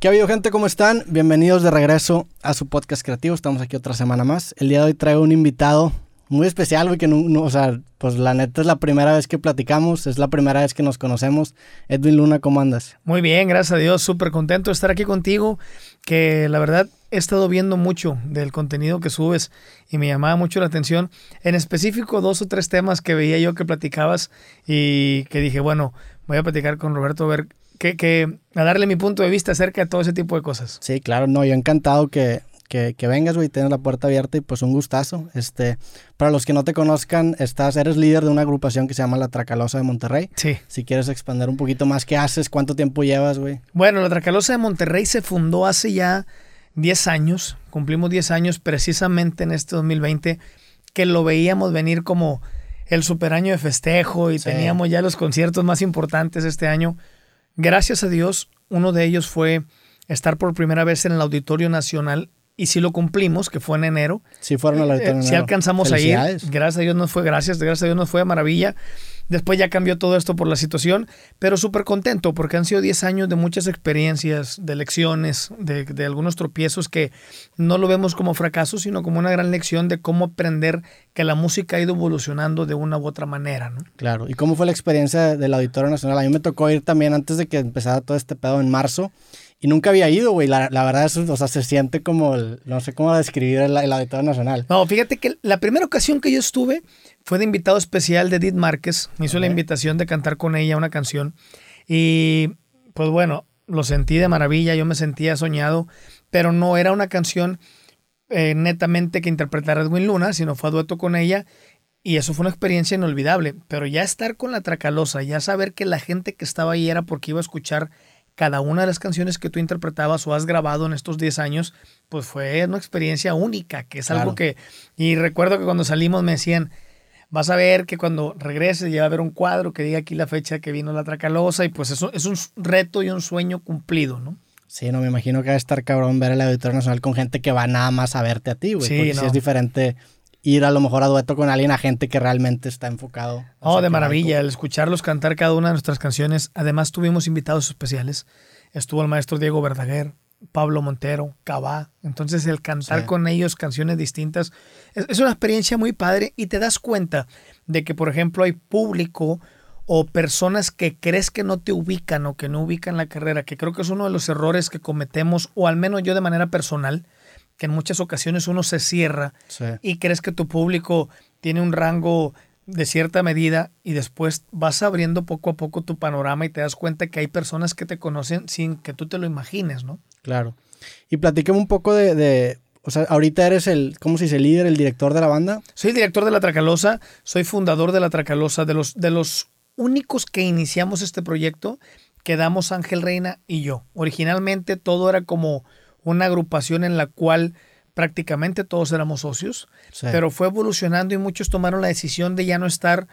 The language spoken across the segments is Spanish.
¿Qué ha habido gente? ¿Cómo están? Bienvenidos de regreso a su podcast creativo. Estamos aquí otra semana más. El día de hoy traigo un invitado muy especial, güey, que no, o sea, pues la neta es la primera vez que platicamos, es la primera vez que nos conocemos. Edwin Luna, ¿cómo andas? Muy bien, gracias a Dios, súper contento de estar aquí contigo, que la verdad he estado viendo mucho del contenido que subes y me llamaba mucho la atención, en específico dos o tres temas que veía yo que platicabas y que dije, bueno, voy a platicar con Roberto ver que, a darle mi punto de vista acerca de todo ese tipo de cosas. Sí, claro, no, yo encantado que, que, que vengas, güey, tienes la puerta abierta y pues un gustazo. Este, para los que no te conozcan, estás, eres líder de una agrupación que se llama La Tracalosa de Monterrey. Sí. Si quieres expandir un poquito más, ¿qué haces? ¿Cuánto tiempo llevas, güey? Bueno, La Tracalosa de Monterrey se fundó hace ya 10 años, cumplimos 10 años precisamente en este 2020, que lo veíamos venir como el super año de festejo y teníamos ya los conciertos más importantes este año. Gracias a Dios, uno de ellos fue estar por primera vez en el Auditorio Nacional y si lo cumplimos, que fue en enero. Sí, fueron al Auditorio eh, Si alcanzamos a ir. Gracias a Dios nos fue, gracias, gracias a Dios nos fue de maravilla. Después ya cambió todo esto por la situación, pero súper contento porque han sido 10 años de muchas experiencias, de lecciones, de, de, algunos tropiezos que no lo vemos como fracaso, sino como una gran lección de cómo aprender que la música ha ido evolucionando de una u otra manera. ¿no? Claro, ¿y cómo fue la experiencia del Auditorio Nacional? A mí me tocó ir también antes de que empezara todo este pedo en marzo. Y nunca había ido, güey. La, la, verdad, es, o sea, se siente como, el, no sé cómo describir el, el Auditorio Nacional. No, fíjate que la primera ocasión que yo estuve fue de invitado especial de Edith Márquez. Me hizo la invitación de cantar con ella una canción. Y pues bueno, lo sentí de maravilla, yo me sentía soñado, pero no era una canción eh, netamente que interpretara Edwin Luna, sino fue a dueto con ella. Y eso fue una experiencia inolvidable. Pero ya estar con la Tracalosa, ya saber que la gente que estaba ahí era porque iba a escuchar cada una de las canciones que tú interpretabas o has grabado en estos 10 años, pues fue una experiencia única, que es claro. algo que... Y recuerdo que cuando salimos me decían, vas a ver que cuando regreses ya va a haber un cuadro que diga aquí la fecha que vino la Tracalosa y pues eso es un reto y un sueño cumplido, ¿no? Sí, no, me imagino que va a estar cabrón ver el Auditorio Nacional con gente que va nada más a verte a ti, güey. Sí, porque no. si es diferente ir a lo mejor a dueto con alguien, a gente que realmente está enfocado. Oh, de maravilla, el escucharlos cantar cada una de nuestras canciones. Además, tuvimos invitados especiales. Estuvo el maestro Diego Verdaguer, Pablo Montero, Cabá. Entonces, el cantar sí. con ellos canciones distintas es, es, una experiencia muy padre y te das cuenta de que, por ejemplo, hay público o personas que crees que no te ubican o que no ubican la carrera, que creo que es uno de los errores que cometemos, o al menos yo de manera personal, que en muchas ocasiones uno se cierra sí. y crees que tu público tiene un rango de cierta medida y después vas abriendo poco a poco tu panorama y te das cuenta que hay personas que te conocen sin que tú te lo imagines, ¿no? Claro. Y platícame un poco de, de o sea, ahorita eres el, ¿cómo se dice? ¿Líder, el director de la banda? Soy el director de La Tracalosa, soy fundador de La Tracalosa, de los, de los únicos que iniciamos este proyecto, quedamos Ángel Reina y yo. Originalmente todo era como una agrupación en la cual prácticamente todos éramos socios, sí. pero fue evolucionando y muchos tomaron la decisión de ya no estar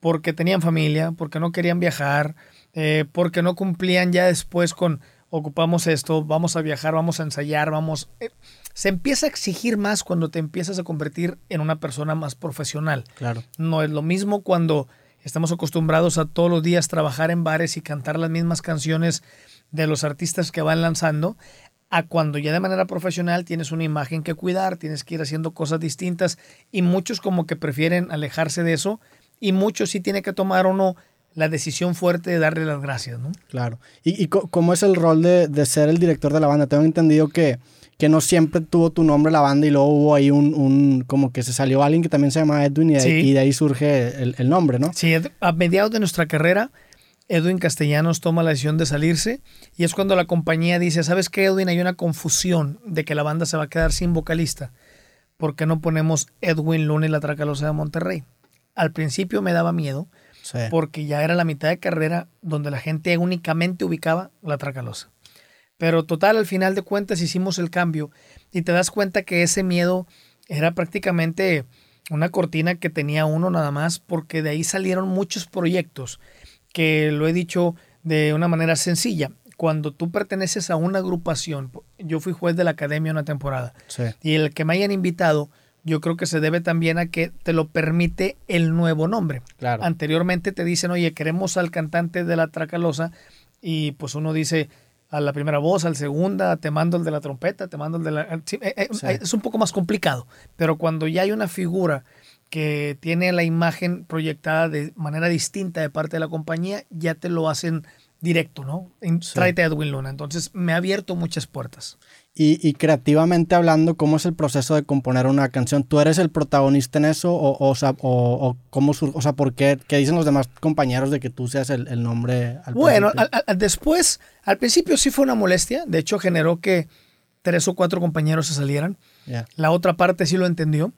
porque tenían familia, porque no querían viajar, eh, porque no cumplían ya después con ocupamos esto, vamos a viajar, vamos a ensayar, vamos... Eh, se empieza a exigir más cuando te empiezas a convertir en una persona más profesional. Claro. No es lo mismo cuando estamos acostumbrados a todos los días trabajar en bares y cantar las mismas canciones de los artistas que van lanzando, a cuando ya de manera profesional tienes una imagen que cuidar, tienes que ir haciendo cosas distintas y muchos como que prefieren alejarse de eso y muchos sí tiene que tomar uno la decisión fuerte de darle las gracias, ¿no? Claro. ¿Y, y cómo es el rol de, de, ser el director de la banda? Tengo entendido que, que no siempre tuvo tu nombre la banda y luego hubo ahí un, un como que se salió alguien que también se llama Edwin y de, sí. y de ahí surge el, el nombre, ¿no? Sí, a mediados de nuestra carrera Edwin Castellanos toma la decisión de salirse y es cuando la compañía dice, ¿sabes qué, Edwin? Hay una confusión de que la banda se va a quedar sin vocalista. ¿Por qué no ponemos Edwin Luna y la Tracalosa de Monterrey? Al principio me daba miedo sí. porque ya era la mitad de carrera donde la gente únicamente ubicaba la Tracalosa. Pero total, al final de cuentas hicimos el cambio y te das cuenta que ese miedo era prácticamente una cortina que tenía uno nada más porque de ahí salieron muchos proyectos que lo he dicho de una manera sencilla. Cuando tú perteneces a una agrupación, yo fui juez de la academia una temporada, sí. y el que me hayan invitado, yo creo que se debe también a que te lo permite el nuevo nombre. Claro. Anteriormente te dicen, oye, queremos al cantante de la Tracalosa, y pues uno dice, a la primera voz, al segunda, te mando el de la trompeta, te mando el de la... Eh, eh, es un poco más complicado, pero cuando ya hay una figura que tiene la imagen proyectada de manera distinta de parte de la compañía, ya te lo hacen directo, ¿no? Tráete a Edwin Luna. Entonces me ha abierto muchas puertas. Y, creativamente hablando, ¿cómo es el proceso de componer una canción? ¿Tú eres el protagonista en eso? ¿O, o, o, cómo o sea, por qué, qué, dicen los demás compañeros de que tú seas el, nombre? Al bueno, después, al principio sí fue una molestia. De hecho, generó que tres o cuatro compañeros se salieran. La otra parte sí lo entendió.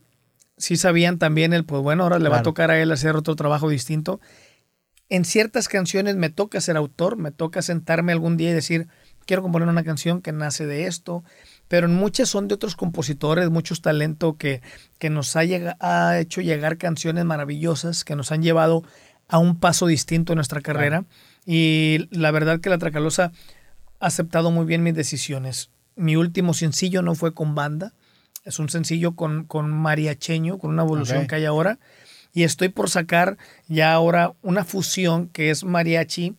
Sí sabían también el, pues bueno, ahora le va a tocar a él hacer otro trabajo distinto. En ciertas canciones me toca ser autor, me toca sentarme algún día y decir, quiero componer una canción que nace de esto, pero en muchas son de otros compositores, muchos talento que, que nos ha, ha, hecho llegar canciones maravillosas, que nos han llevado a un paso distinto en nuestra carrera. Y la verdad que la Tracalosa ha aceptado muy bien mis decisiones. Mi último sencillo no fue con banda, es un sencillo con, con mariacheño, con una evolución que hay ahora. Y estoy por sacar ya ahora una fusión que es mariachi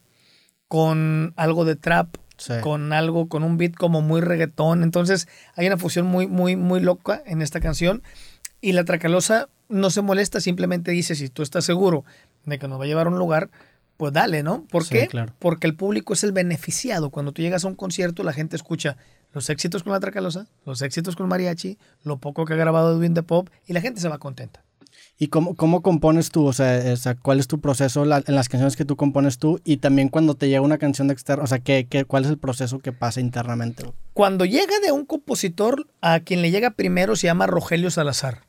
con algo de trap, con algo, con un beat como muy reggaetón. Entonces hay una fusión muy, muy, muy loca en esta canción. Y la Tracalosa no se molesta, simplemente dice, si tú estás seguro de que nos va a llevar a un lugar, pues dale, ¿no? ¿Por qué? Porque el público es el beneficiado. Cuando tú llegas a un concierto, la gente escucha los éxitos con la Tracalosa, los éxitos con mariachi, lo poco que ha grabado Edwin de Pop y la gente se va contenta. ¿Y cómo, cómo compones tú? O sea, ¿cuál es tu proceso en las canciones que tú compones tú? Y también cuando te llega una canción de externo, o sea, ¿qué, qué, cuál es el proceso que pasa internamente? Cuando llega de un compositor, a quien le llega primero se llama Rogelio Salazar.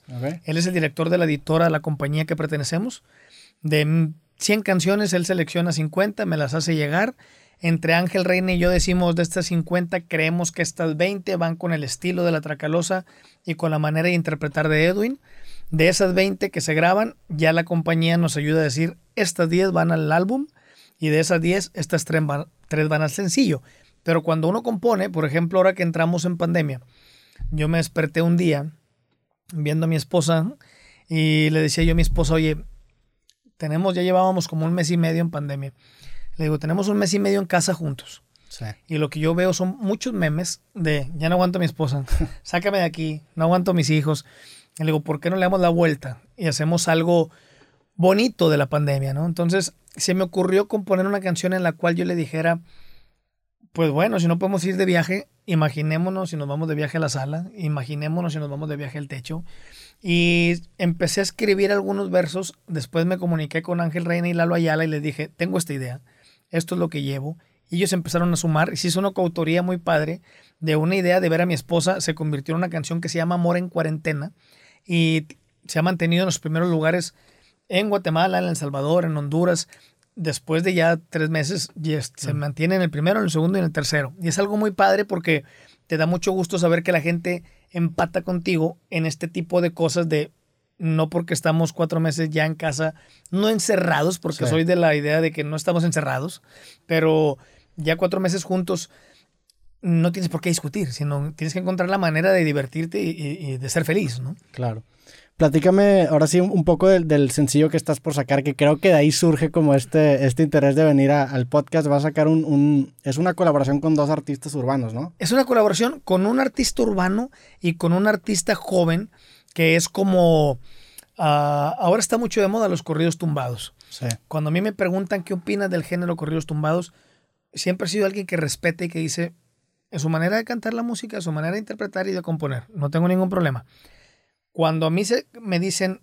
Él es el director de la editora de la compañía que pertenecemos. De 100 canciones, él selecciona 50, me las hace llegar. Entre Ángel Reina y yo decimos de estas 50, creemos que estas 20 van con el estilo de la Tracalosa y con la manera de interpretar de Edwin. De esas 20 que se graban, ya la compañía nos ayuda a decir, estas 10 van al álbum y de esas 10, estas 3 van, van al sencillo. Pero cuando uno compone, por ejemplo, ahora que entramos en pandemia, yo me desperté un día viendo a mi esposa y le decía yo a mi esposa, oye, tenemos, ya llevábamos como un mes y medio en pandemia. Le digo, tenemos un mes y medio en casa juntos. Y lo que yo veo son muchos memes de, ya no aguanto a mi esposa, sácame de aquí, no aguanto a mis hijos. Y le digo, ¿por qué no le damos la vuelta y hacemos algo bonito de la pandemia, ¿no? Entonces se me ocurrió componer una canción en la cual yo le dijera, pues bueno, si no podemos ir de viaje, imaginémonos si nos vamos de viaje a la sala, imaginémonos si nos vamos de viaje al techo. Y empecé a escribir algunos versos, después me comuniqué con Ángel Reina y Lalo Ayala y les dije, tengo esta idea, esto es lo que llevo. Y ellos empezaron a sumar y se hizo una coautoría muy padre de una idea de ver a mi esposa, se convirtió en una canción que se llama Amor en Cuarentena y se ha mantenido en los primeros lugares en Guatemala, en El Salvador, en Honduras. Después de ya tres meses se mantiene en el primero, en el segundo y en el tercero. Y es algo muy padre porque te da mucho gusto saber que la gente empata contigo en este tipo de cosas de no porque estamos cuatro meses ya en casa, no encerrados, porque soy de la idea de que no estamos encerrados, pero ya cuatro meses juntos no tienes por qué discutir, sino tienes que encontrar la manera de divertirte y, de ser feliz, ¿no? Claro. Platícame ahora sí un poco del, sencillo que estás por sacar, que creo que de ahí surge como este, este interés de venir al podcast. Va a sacar un, Es una colaboración con dos artistas urbanos, ¿no? Es una colaboración con un artista urbano y con un artista joven que es como... Ah, ahora está mucho de moda los corridos tumbados. Sí. Cuando a mí me preguntan qué opinas del género corridos tumbados, siempre he sido alguien que respete y que dice, en su manera de cantar la música, en su manera de interpretar y de componer. No tengo ningún problema. Cuando a mí se, me dicen,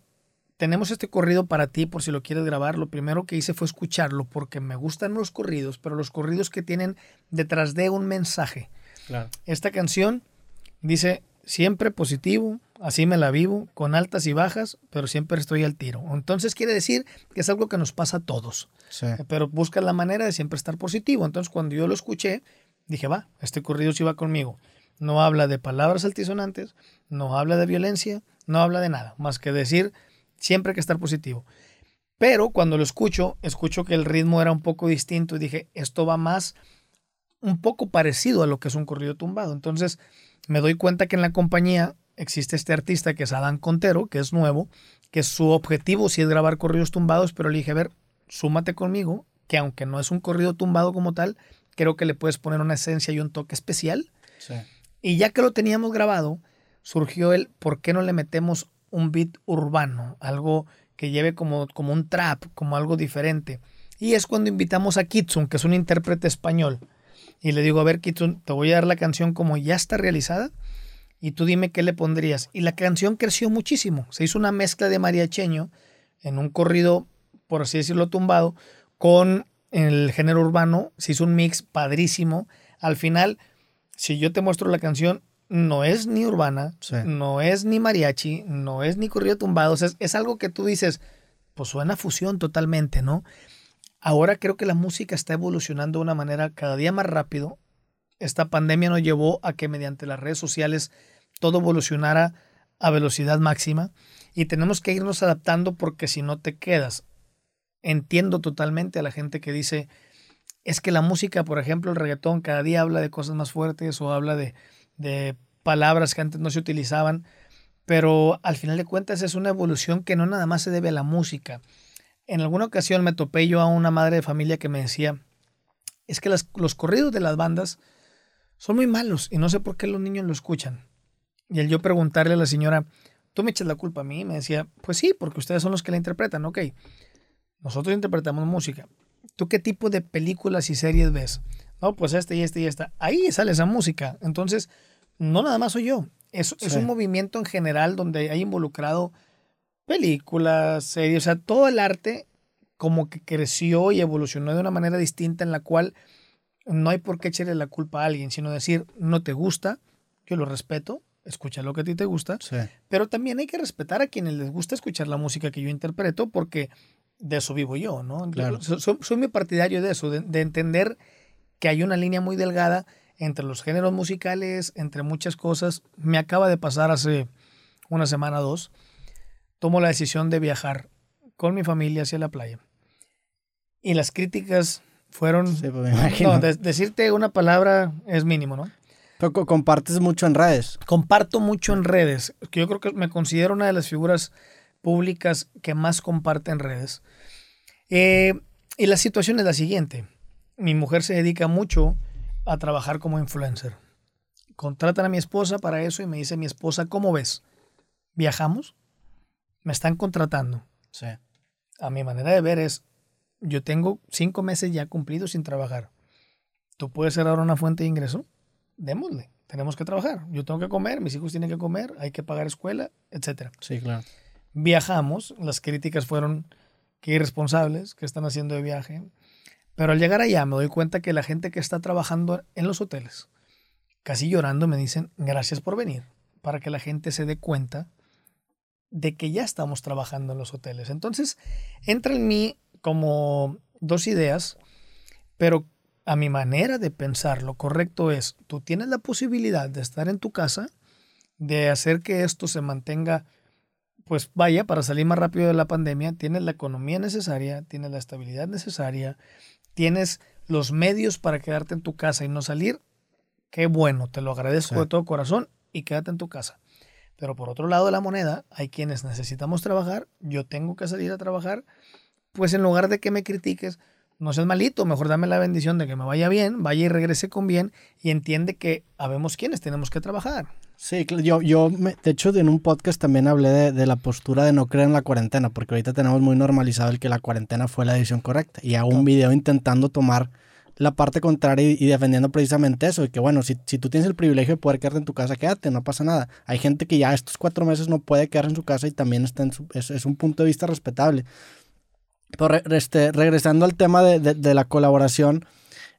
tenemos este corrido para ti por si lo quieres grabar, lo primero que hice fue escucharlo porque me gustan los corridos, pero los corridos que tienen detrás de un mensaje. Esta canción dice, siempre positivo, así me la vivo, con altas y bajas, pero siempre estoy al tiro. Entonces quiere decir que es algo que nos pasa a todos, pero busca la manera de siempre estar positivo. Entonces cuando yo lo escuché, dije, va, este corrido sí va conmigo. No habla de palabras altisonantes, no habla de violencia, no habla de nada, más que decir siempre hay que estar positivo. Pero cuando lo escucho, escucho que el ritmo era un poco distinto y dije, esto va más un poco parecido a lo que es un corrido tumbado. Entonces me doy cuenta que en la compañía existe este artista que es Adán Contero, que es nuevo, que su objetivo sí es grabar corridos tumbados, pero le dije, a ver, súmate conmigo, que aunque no es un corrido tumbado como tal, creo que le puedes poner una esencia y un toque especial. Sí. Y ya que lo teníamos grabado, surgió el por qué no le metemos un beat urbano, algo que lleve como, como un trap, como algo diferente. Y es cuando invitamos a Kitsun, que es un intérprete español. Y le digo, a ver, Kitsun, te voy a dar la canción como ya está realizada y tú dime qué le pondrías. Y la canción creció muchísimo. Se hizo una mezcla de mariacheño en un corrido, por así decirlo, tumbado, con el género urbano. Se hizo un mix padrísimo. Al final, si yo te muestro la canción, no es ni urbana, Sí. no es ni mariachi, no es ni corrido tumbado. O sea, es, es algo que tú dices, pues suena fusión totalmente, ¿no? Ahora creo que la música está evolucionando de una manera cada día más rápido. Esta pandemia nos llevó a que mediante las redes sociales todo evolucionara a velocidad máxima y tenemos que irnos adaptando porque si no te quedas. Entiendo totalmente a la gente que dice, es que la música, por ejemplo, el reggaetón, cada día habla de cosas más fuertes o habla de, de palabras que antes no se utilizaban, pero al final de cuentas es una evolución que no nada más se debe a la música. En alguna ocasión me topé yo a una madre de familia que me decía, es que los corridos de las bandas son muy malos y no sé por qué los niños lo escuchan. Y el yo preguntarle a la señora, ¿tú me echas la culpa a mí? Me decía, pues sí, porque ustedes son los que la interpretan, ok. Nosotros interpretamos música. ¿Tú qué tipo de películas y series ves? No, pues este y este y esta. Ahí sale esa música. Entonces, no nada más soy yo. Es, un movimiento en general donde hay involucrado películas, series, o sea, todo el arte como que creció y evolucionó de una manera distinta en la cual no hay por qué echarle la culpa a alguien, sino decir, no te gusta, yo lo respeto, escucha lo que a ti te gusta, Sí. pero también hay que respetar a quienes les gusta escuchar la música que yo interpreto porque de eso vivo yo, ¿no? Claro. So- Soy, soy muy partidario de eso, de, de entender que hay una línea muy delgada entre los géneros musicales, entre muchas cosas. Me acaba de pasar hace una semana o dos. Tomo la decisión de viajar con mi familia hacia la playa. Y las críticas fueron... Sí, pues me imagino. no, de- decirte una palabra es mínimo, ¿no? Pero co- compartes mucho en redes. comparto mucho en redes, yo creo que me considero una de las figuras públicas que más comparte en redes. Eh, y la situación es la siguiente. Mi mujer se dedica mucho a trabajar como influencer. Contratan a mi esposa para eso y me dice mi esposa, ¿cómo ves? ¿Viajamos? Me están contratando. Sí. A mi manera de ver es, yo tengo cinco meses ya cumplidos sin trabajar. ¿Tú puedes ser ahora una fuente de ingreso? Démosle. Tenemos que trabajar. Yo tengo que comer, mis hijos tienen que comer, hay que pagar escuela, etcétera. Sí, claro. Viajamos, las críticas fueron que irresponsables, que están haciendo de viaje. Pero al llegar allá me doy cuenta que la gente que está trabajando en los hoteles, casi llorando, me dicen gracias por venir, para que la gente se dé cuenta de que ya estamos trabajando en los hoteles. Entonces, entra en mí como dos ideas, pero a mi manera de pensar, lo correcto es, tú tienes la posibilidad de estar en tu casa, de hacer que esto se mantenga, pues vaya, para salir más rápido de la pandemia, tienes la economía necesaria, tienes la estabilidad necesaria, tienes los medios para quedarte en tu casa y no salir, qué bueno, te lo agradezco Sí. de todo corazón y quédate en tu casa. Pero por otro lado de la moneda, hay quienes necesitamos trabajar, yo tengo que salir a trabajar, pues en lugar de que me critiques, no seas malito, mejor dame la bendición de que me vaya bien, vaya y regrese con bien y entiende que habemos quienes tenemos que trabajar. Sí, yo, yo me- de hecho, en un podcast también hablé de, de la postura de no creer en la cuarentena, porque ahorita tenemos muy normalizado el que la cuarentena fue la decisión correcta. Y hago un video intentando tomar la parte contraria y, y defendiendo precisamente eso, de que bueno, si, si tú tienes el privilegio de poder quedarte en tu casa, quédate, no pasa nada. Hay gente que ya estos cuatro meses no puede quedarse en su casa y también está en su- es, es un punto de vista respetable. Pero re- este, regresando al tema de, de- de la colaboración,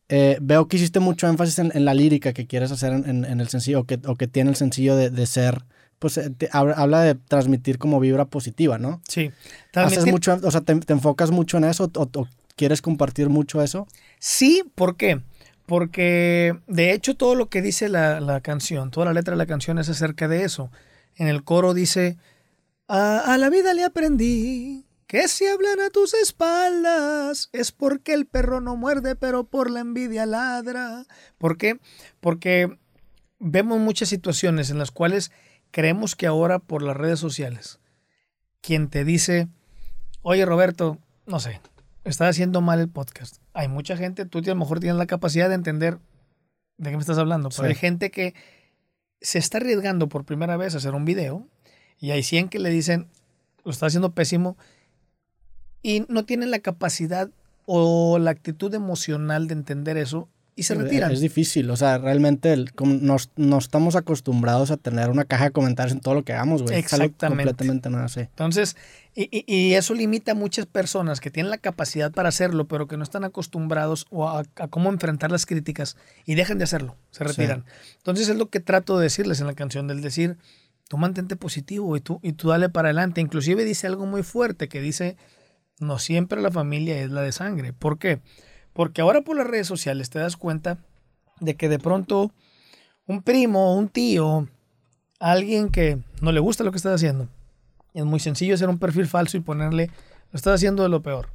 eh, veo que hiciste mucho énfasis en, en la lírica que quieres hacer en, en- en el sencillo, o que, o que tiene el sencillo de, de ser, pues eh, te- habla, de transmitir como vibra positiva, ¿no? Sí. Haces Transmitir- mucho, o sea, te, te enfocas mucho en eso o, o quieres compartir mucho eso. Sí, ¿por qué? Porque de hecho todo lo que dice la, la canción, toda la letra de la canción es acerca de eso. En el coro dice, a, a la vida le aprendí que si hablan a tus espaldas es porque el perro no muerde, pero por la envidia ladra. ¿Por qué? Porque vemos muchas situaciones en las cuales creemos que ahora por las redes sociales, quien te dice, oye Roberto, no sé, estás haciendo mal el podcast. Hay mucha gente, tú a lo mejor tienes la capacidad de entender de qué me estás hablando, pero Sí. hay gente que se está arriesgando por primera vez a hacer un video y hay 100 que le dicen, lo está haciendo pésimo y no tienen la capacidad o la actitud emocional de entender eso y se retiran. Es difícil, o sea, realmente el- nos, no estamos acostumbrados a tener una caja de comentarios en todo lo que hagamos, güey. Exactamente. completamente nuevo, sí. Entonces, y, y- y eso limita a muchas personas que tienen la capacidad para hacerlo, pero que no están acostumbrados o a, a cómo enfrentar las críticas y dejan de hacerlo, se Sí. retiran. Entonces es lo que trato de decirles en la canción, del decir, tú mantente positivo y tú, y tú dale para adelante. Inclusive dice algo muy fuerte que dice, no siempre la familia es la de sangre. ¿Por qué? Porque ahora por las redes sociales te das cuenta de que de pronto un primo, un tío, alguien que no le gusta lo que estás haciendo, es muy sencillo hacer un perfil falso y ponerle, lo estás haciendo de lo peor.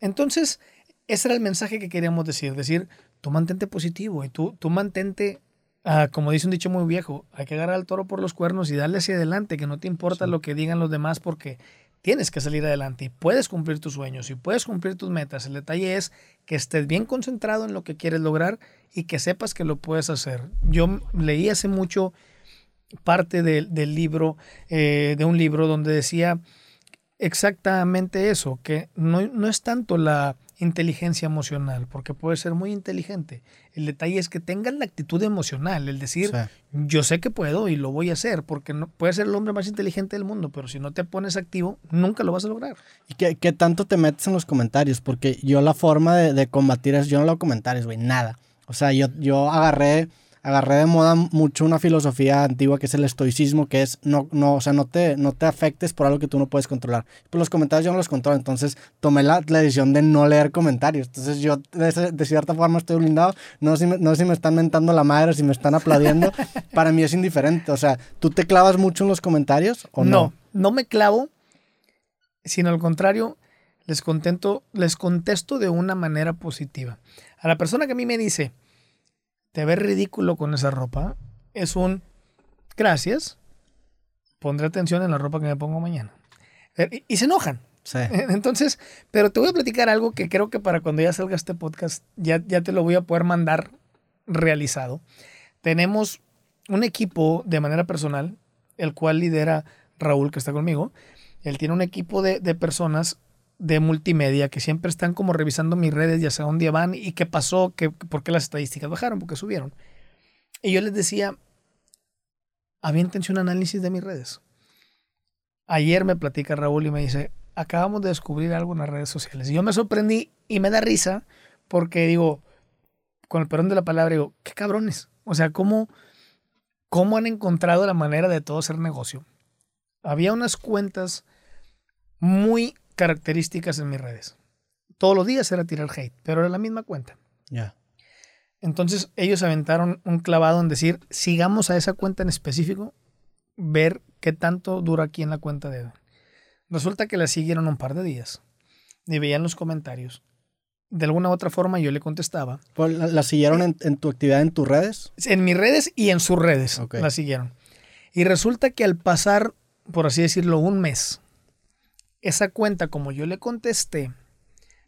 Entonces, ese era el mensaje que queríamos decir, decir, tú mantente positivo y tú, tú mantente, ah, como dice un dicho muy viejo, hay que agarrar al toro por los cuernos y darle hacia adelante, que no te importa Sí. lo que digan los demás porque tienes que salir adelante y puedes cumplir tus sueños y puedes cumplir tus metas. El detalle es que estés bien concentrado en lo que quieres lograr y que sepas que lo puedes hacer. Yo leí hace mucho parte del, libro, eh, de un libro donde decía exactamente eso, que no, no es tanto la inteligencia emocional, porque puede ser muy inteligente. El detalle es que tengas la actitud emocional, el decir, Sí. yo sé que puedo y lo voy a hacer, porque no, puedes ser el hombre más inteligente del mundo, pero si no te pones activo, nunca lo vas a lograr. ¿Y qué, qué tanto te metes en los comentarios? Porque yo la forma de, de combatir es, yo no leo comentarios, güey, nada. O sea, yo, yo agarré, agarré de moda mucho una filosofía antigua que es el estoicismo, que es, no, no, o sea, no te, no te afectes por algo que tú no puedes controlar. Pues los comentarios yo no los controlo, entonces tomé la, la decisión de no leer comentarios. Entonces yo de, de cierta forma estoy blindado, no sé, si me, no sé si me están mentando la madre, si me están aplaudiendo, para mí es indiferente. O sea, ¿tú te clavas mucho en los comentarios o no? no, no me clavo, sino al contrario, les contento, les contesto de una manera positiva. A la persona que a mí me dice, te ves ridículo con esa ropa, es un gracias, pondré atención en la ropa que me pongo mañana. Eh, Y, y se enojan. Sí. Entonces, pero te voy a platicar algo que creo que para cuando ya salga este podcast ya, ya te lo voy a poder mandar realizado. Tenemos un equipo de manera personal, el cual lidera Raúl, que está conmigo. Él tiene un equipo de, de personas de multimedia que siempre están como revisando mis redes, ya sea dónde van y qué pasó, qué, por qué las estadísticas bajaron, por qué subieron. Y yo les decía, aviéntense un análisis de mis redes. Ayer me platica Raúl y me dice, acabamos de descubrir algo en las redes sociales. Y yo me sorprendí y me da risa porque digo, con el perdón de la palabra, digo, qué cabrones. O sea, ¿cómo, cómo han encontrado la manera de todo hacer negocio? Había unas cuentas muy características en mis redes. Todos los días era tirar hate, pero era la misma cuenta. Ya. Entonces ellos aventaron un clavado en decir, sigamos a esa cuenta en específico, ver qué tanto dura aquí en la cuenta de Edwin. Resulta que la siguieron un par de días y veían los comentarios. De alguna u otra forma yo le contestaba. ¿La, la siguieron en, en tu actividad en tus redes? En mis redes y en sus redes Ok. la siguieron. Y resulta que al pasar, por así decirlo, un mes, esa cuenta, como yo le contesté,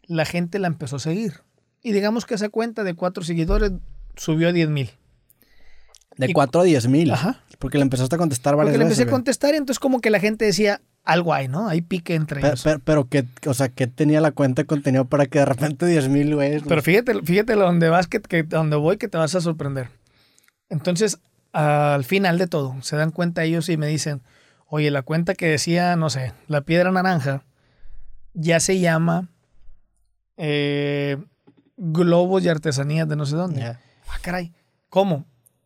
la gente la empezó a seguir. Y digamos que esa cuenta de cuatro seguidores subió a 10 mil. De 4 a 10 mil. Ajá. Porque le empezaste a contestar varias Porque le veces. empecé a contestar y entonces como que la gente decía, algo hay, ¿no? Hay pique entre Pe- ellos. Pero, pero, que, o sea, ¿qué tenía la cuenta de contenido para que de repente 10 mil, güey? Pero fíjate, fíjate donde vas, que, que donde voy, que te vas a sorprender. Entonces, al final de todo, se dan cuenta ellos y me dicen, oye, la cuenta que decía, no sé, la piedra naranja, ya se llama eh, globos y artesanías de no sé dónde. Ya. Ah, caray, ¿cómo?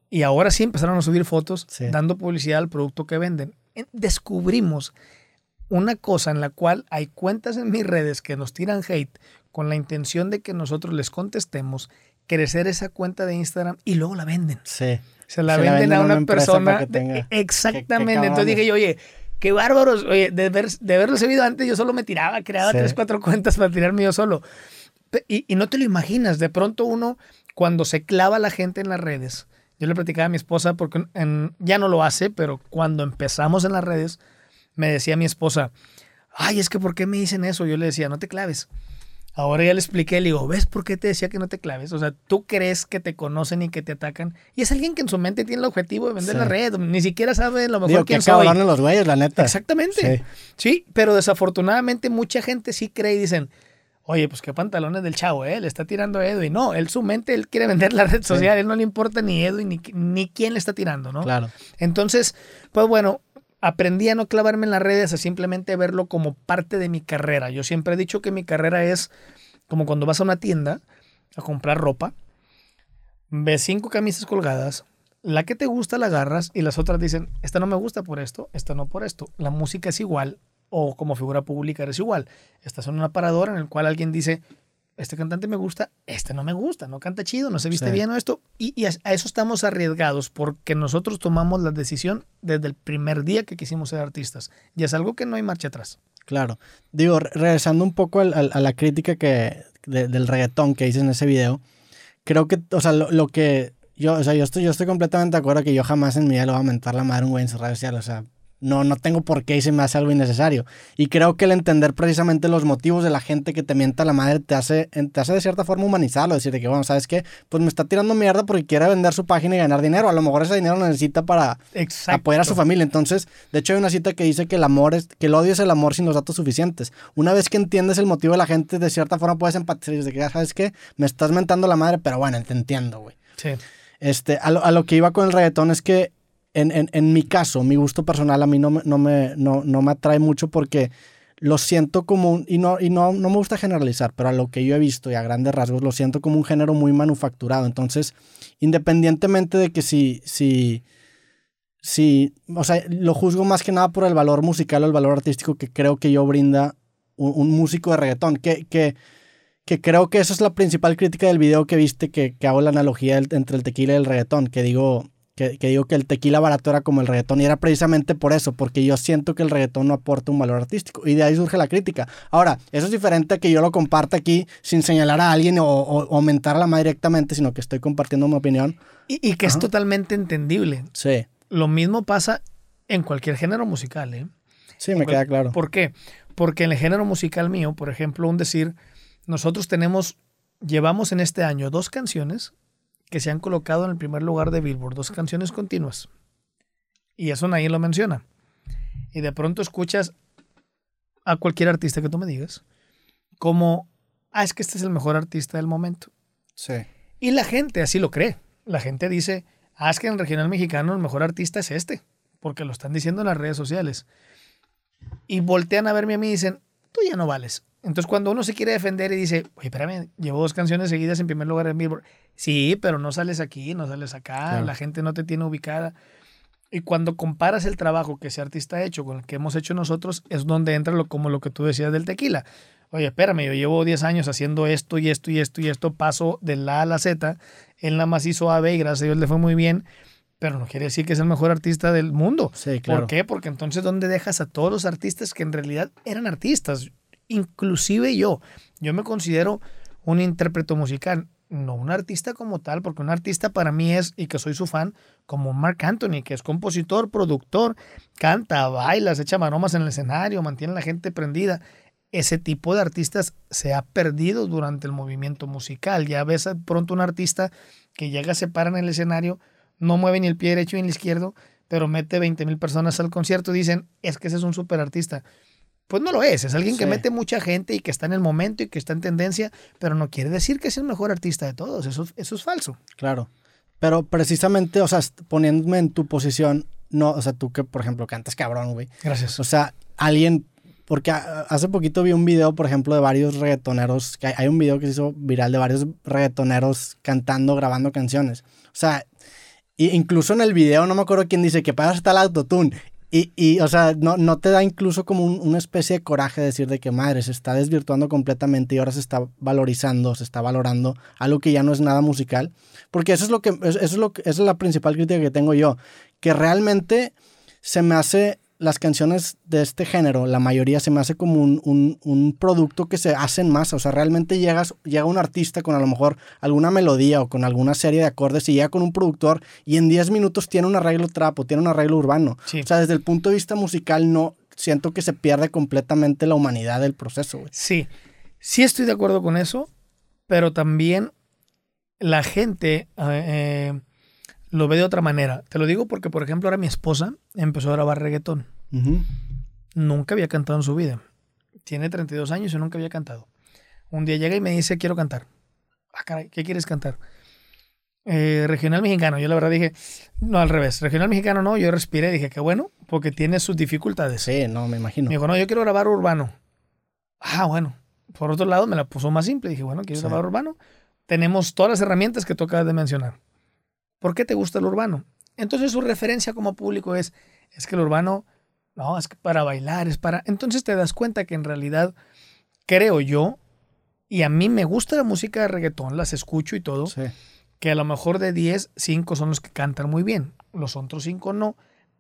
Y ahora sí empezaron a subir fotos Sí. dando publicidad al producto que venden. En- Descubrimos una cosa en la cual hay cuentas en mis redes que nos tiran hate con la intención de que nosotros les contestemos, crecer esa cuenta de Instagram y luego la venden. Sí. Se la, Se la venden, a una persona. tenga- de- Exactamente. Entonces dije yo, oye, qué bárbaros. Oye, de, ver, de haberlo sabido antes, yo solo me tiraba, creaba Sí. tres, cuatro cuentas para tirarme yo solo. Y, y no te lo imaginas. De pronto uno, cuando se clava la gente en las redes, yo le platicaba a mi esposa, porque en- ya no lo hace, pero cuando empezamos en las redes, me decía mi esposa, ay, es que ¿por qué me dicen eso? Yo le decía, no te claves. Ahora ya le expliqué, le digo, ¿ves por qué te decía que no te claves? O sea, tú crees que te conocen y que te atacan. Y es alguien que en su mente tiene el objetivo de vender la red. Ni siquiera sabe lo mejor Digo, quién que soy. los güeyes, la neta. Exactamente. Sí. sí, pero desafortunadamente mucha gente sí cree y dicen, oye, pues qué pantalones del chavo, ¿eh? Le está tirando a Edwin. No, él su mente, él quiere vender la red social, él no le importa ni Edwin ni, ni quién le está tirando, ¿no? Claro. Entonces, pues bueno, aprendí a no clavarme en las redes, a simplemente verlo como parte de mi carrera. Yo siempre he dicho que mi carrera es como cuando vas a una tienda a comprar ropa, ves cinco camisas colgadas, la que te gusta la agarras y las otras dicen, esta no me gusta por esto, esta no por esto. La música es igual o como figura pública eres igual. Estás en un aparador en el cual alguien dice, este cantante me gusta, este no me gusta, no canta chido, no se viste sí. bien o esto. Y, y, a eso estamos arriesgados porque nosotros tomamos la decisión desde el primer día que quisimos ser artistas. Y es algo que no hay marcha atrás. Claro. Digo, regresando un poco al, a la crítica que, de, del reggaetón que hice en ese video, creo que, o sea, lo, lo, que yo, o sea, yo estoy, yo estoy completamente de acuerdo que yo jamás en mi vida le voy a mentar la madre a un güey en su red social, o sea, no, no tengo por qué y se me hace algo innecesario. Y creo que el entender precisamente los motivos de la gente que te mienta la madre te hace, te hace de cierta forma humanizarlo, decirte que, bueno, ¿sabes qué? Pues me está tirando mierda porque quiere vender su página y ganar dinero. A lo mejor ese dinero lo necesita para Exacto. apoyar a su familia. Entonces, de hecho hay una cita que dice que el amor es, que el odio es el amor sin los datos suficientes. Una vez que entiendes el motivo de la gente, de cierta forma puedes empatizar y decir que, ¿sabes qué? Me estás mentando la madre, pero bueno, te entiendo, güey. Sí. Este, a lo, a lo que iba con el reggaetón es que en, en, en, mi caso, mi gusto personal a mí no, me, no, me, no, no me atrae mucho porque lo siento como un, y, no, y no, no me gusta generalizar, pero a lo que yo he visto y a grandes rasgos lo siento como un género muy manufacturado. Entonces, independientemente de que si, si, si, o sea, lo juzgo más que nada por el valor musical o el valor artístico que creo que yo brinda un, un músico de reggaetón, que, que, que creo que esa es la principal crítica del video que viste, que, que hago la analogía entre el tequila y el reggaetón, que digo, que, que, digo que el tequila barato era como el reggaetón y era precisamente por eso, porque yo siento que el reggaetón no aporta un valor artístico y de ahí surge la crítica. Ahora, eso es diferente a que yo lo comparta aquí sin señalar a alguien o, o, o aumentar la más directamente, sino que estoy compartiendo mi opinión. Y, y que Ajá. es totalmente entendible. Sí. Lo mismo pasa en cualquier género musical, ¿eh? Sí, me queda claro. ¿Por qué? Porque en el género musical mío, por ejemplo, un decir, nosotros tenemos, llevamos en este año dos canciones que se han colocado en el primer lugar de Billboard, dos canciones continuas. Y eso nadie lo menciona. Y de pronto escuchas a cualquier artista que tú me digas como, ah, es que este es el mejor artista del momento. Sí. Y la gente así lo cree. La gente dice, ah, es que en el regional mexicano el mejor artista es este, porque lo están diciendo en las redes sociales. Y voltean a verme a mí y dicen, tú ya no vales. Entonces, cuando uno se quiere defender y dice, oye, espérame, llevo dos canciones seguidas en primer lugar en Billboard. Sí, pero no sales aquí, no sales acá, claro. la gente no te tiene ubicada. Y cuando comparas el trabajo que ese artista ha hecho con el que hemos hecho nosotros, es donde entra lo, como lo que tú decías del tequila. Oye, espérame, yo llevo 10 años haciendo esto y esto y esto y esto, paso de la A a la Z. Él nada más hizo A, B y gracias a Dios le fue muy bien pero no quiere decir que es el mejor artista del mundo. Sí, claro. ¿Por qué? Porque entonces, ¿dónde dejas a todos los artistas que en realidad eran artistas? Inclusive yo, yo me considero un intérprete musical, no un artista como tal, porque un artista para mí es, y que soy su fan, como Mark Anthony, que es compositor, productor, canta, baila, se echa maromas en el escenario, mantiene a la gente prendida. Ese tipo de artistas se ha perdido durante el movimiento musical. Ya ves pronto un artista que llega, se para en el escenario, no mueve ni el pie derecho ni el izquierdo, pero mete 20 mil personas al concierto, dicen, es que ese es un super artista. Pues no lo es, es alguien que sí. mete mucha gente y que está en el momento y que está en tendencia, pero no quiere decir que es el mejor artista de todos, eso, eso es falso. Claro, pero precisamente, o sea, poniéndome en tu posición, no, o sea, tú que, por ejemplo, cantas cabrón, güey. Gracias. O sea, alguien, porque hace poquito vi un video, por ejemplo, de varios reggaetoneros, que hay un video que se hizo viral de varios reggaetoneros cantando, grabando canciones. O sea, incluso en el video, no me acuerdo quién dice que para hasta el autotune. Y, y, o sea, no, no te da incluso como un, una especie de coraje decir de que madre se está desvirtuando completamente y ahora se está valorizando, se está valorando algo que ya no es nada musical. Porque eso es lo que, eso es lo que, esa es la principal crítica que tengo yo. Que realmente se me hace las canciones de este género, la mayoría se me hace como un, un, un, producto que se hace en masa. O sea, realmente llegas, llega un artista con a lo mejor alguna melodía o con alguna serie de acordes y llega con un productor y en 10 minutos tiene un arreglo trapo, tiene un arreglo urbano. Sí. O sea, desde el punto de vista musical no siento que se pierde completamente la humanidad del proceso. Sí. Sí estoy de acuerdo con eso, pero también la gente eh, eh, lo ve de otra manera. Te lo digo porque, por ejemplo, ahora mi esposa empezó a grabar reggaetón. Nunca había cantado en su vida. Tiene 32 años y nunca había cantado. Un día llega y me dice, quiero cantar. Ah, caray, ¿qué quieres cantar? Eh, regional mexicano. Yo la verdad dije, no, al revés. Regional mexicano no, yo respiré y dije, qué bueno, porque tiene sus dificultades. Sí, no, me imagino. Me dijo, no, yo quiero grabar urbano. Ah, bueno. Por otro lado, me la puso más simple. Dije, bueno, quiero grabar urbano. Tenemos todas las herramientas que tú acabas de mencionar. ¿Por qué te gusta el urbano? Entonces su referencia como público es, es que el urbano, no, es que para bailar, es para... Entonces te das cuenta que en realidad, creo yo, y a mí me gusta la música de reggaetón, las escucho y todo, que a lo mejor de 10, 5 son los que cantan muy bien, los otros 5 no,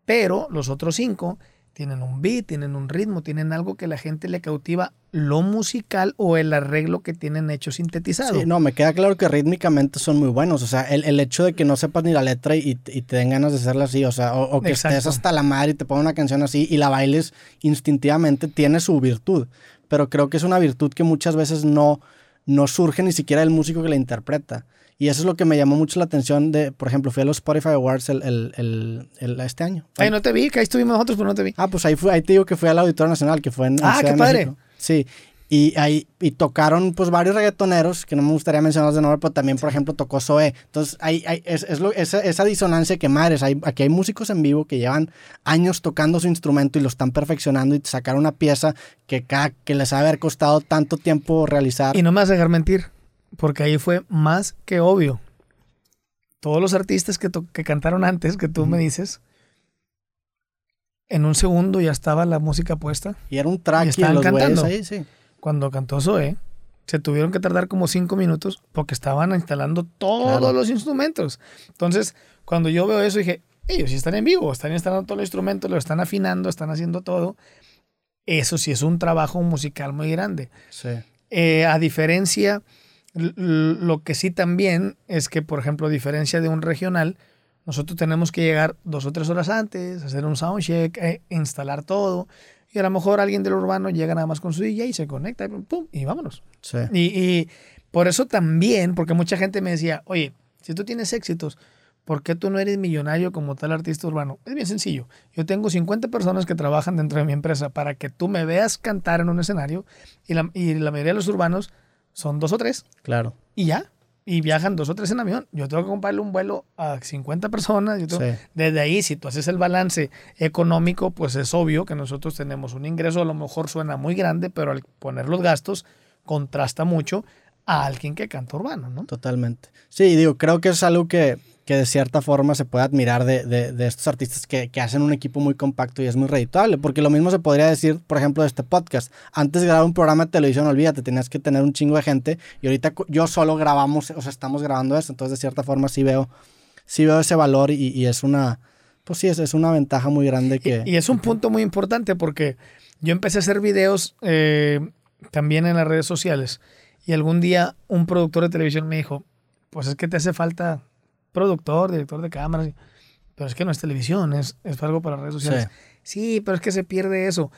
pero los otros 5 tienen un beat, tienen un ritmo, tienen algo que la gente le cautiva, lo musical o el arreglo que tienen hecho sintetizado. Sí, no, me queda claro que rítmicamente son muy buenos. O sea, el, hecho de que no sepas ni la letra y, te den ganas de hacerla así, o sea, o, que estés hasta la madre y te ponga una canción así y la bailes instintivamente, tiene su virtud. Pero creo que es una virtud que muchas veces no, no surge ni siquiera del músico que la interpreta. Y eso es lo que me llamó mucho la atención de, por ejemplo, fui a los Spotify Awards el, este año. Ay, no te vi, que ahí estuvimos nosotros, pero no te vi. Ah, pues ahí, fui, ahí te digo que fui al Auditorio Nacional, que fue en Ah, qué padre. Sí, y ahí y tocaron pues varios reggaetoneros, que no me gustaría mencionarlos de nombre, pero también, por ejemplo, tocó Zoe. Entonces, hay, es, es lo, esa, esa, disonancia que madres, hay, aquí hay músicos en vivo que llevan años tocando su instrumento y lo están perfeccionando y sacar una pieza que, que les ha haber costado tanto tiempo realizar. Y no me vas a dejar mentir porque ahí fue más que obvio. Todos los artistas que, que cantaron antes, que tú me dices, en un segundo ya estaba la música puesta. Y era un track y estaban cantando. Ahí, sí. Cuando cantó Zoe, se tuvieron que tardar como cinco minutos porque estaban instalando todos los instrumentos. Entonces, cuando yo veo eso, dije, ellos sí están en vivo, están instalando todos los instrumentos, lo están afinando, están haciendo todo. Eso sí es un trabajo musical muy grande. Sí. Eh, a diferencia lo que sí también es que, por ejemplo, a diferencia de un regional, nosotros tenemos que llegar dos o tres horas antes, hacer un soundcheck, eh, instalar todo. Y a lo mejor alguien del urbano llega nada más con su DJ y se conecta pum, y vámonos. Y, por eso también, porque mucha gente me decía, oye, si tú tienes éxitos, ¿por qué tú no eres millonario como tal artista urbano? Es bien sencillo. Yo tengo 50 personas que trabajan dentro de mi empresa para que tú me veas cantar en un escenario y la, y la mayoría de los urbanos son dos o tres. Claro. Y ya. Y viajan dos o tres en avión. Yo tengo que comprarle un vuelo a 50 personas. Desde ahí, si tú haces el balance económico, pues es obvio que nosotros tenemos un ingreso, a lo mejor suena muy grande, pero al poner los gastos, contrasta mucho a alguien que canta urbano, ¿no? Totalmente. Sí, digo, creo que es algo que que de cierta forma se puede admirar de, de, estos artistas que, que, hacen un equipo muy compacto y es muy redituable. Porque lo mismo se podría decir, por ejemplo, de este podcast. Antes de grabar un programa de televisión, olvídate, tenías que tener un chingo de gente y ahorita yo solo grabamos, o sea, estamos grabando esto. Entonces, de cierta forma, sí veo, sí veo ese valor y, y es una, pues sí, es, es, una ventaja muy grande que... Y, es un punto muy importante porque yo empecé a hacer videos eh, también en las redes sociales y algún día un productor de televisión me dijo, pues es que te hace falta productor, director de cámaras, pero es que no es televisión, es, es algo para redes sociales. Sí. pero es que se pierde eso.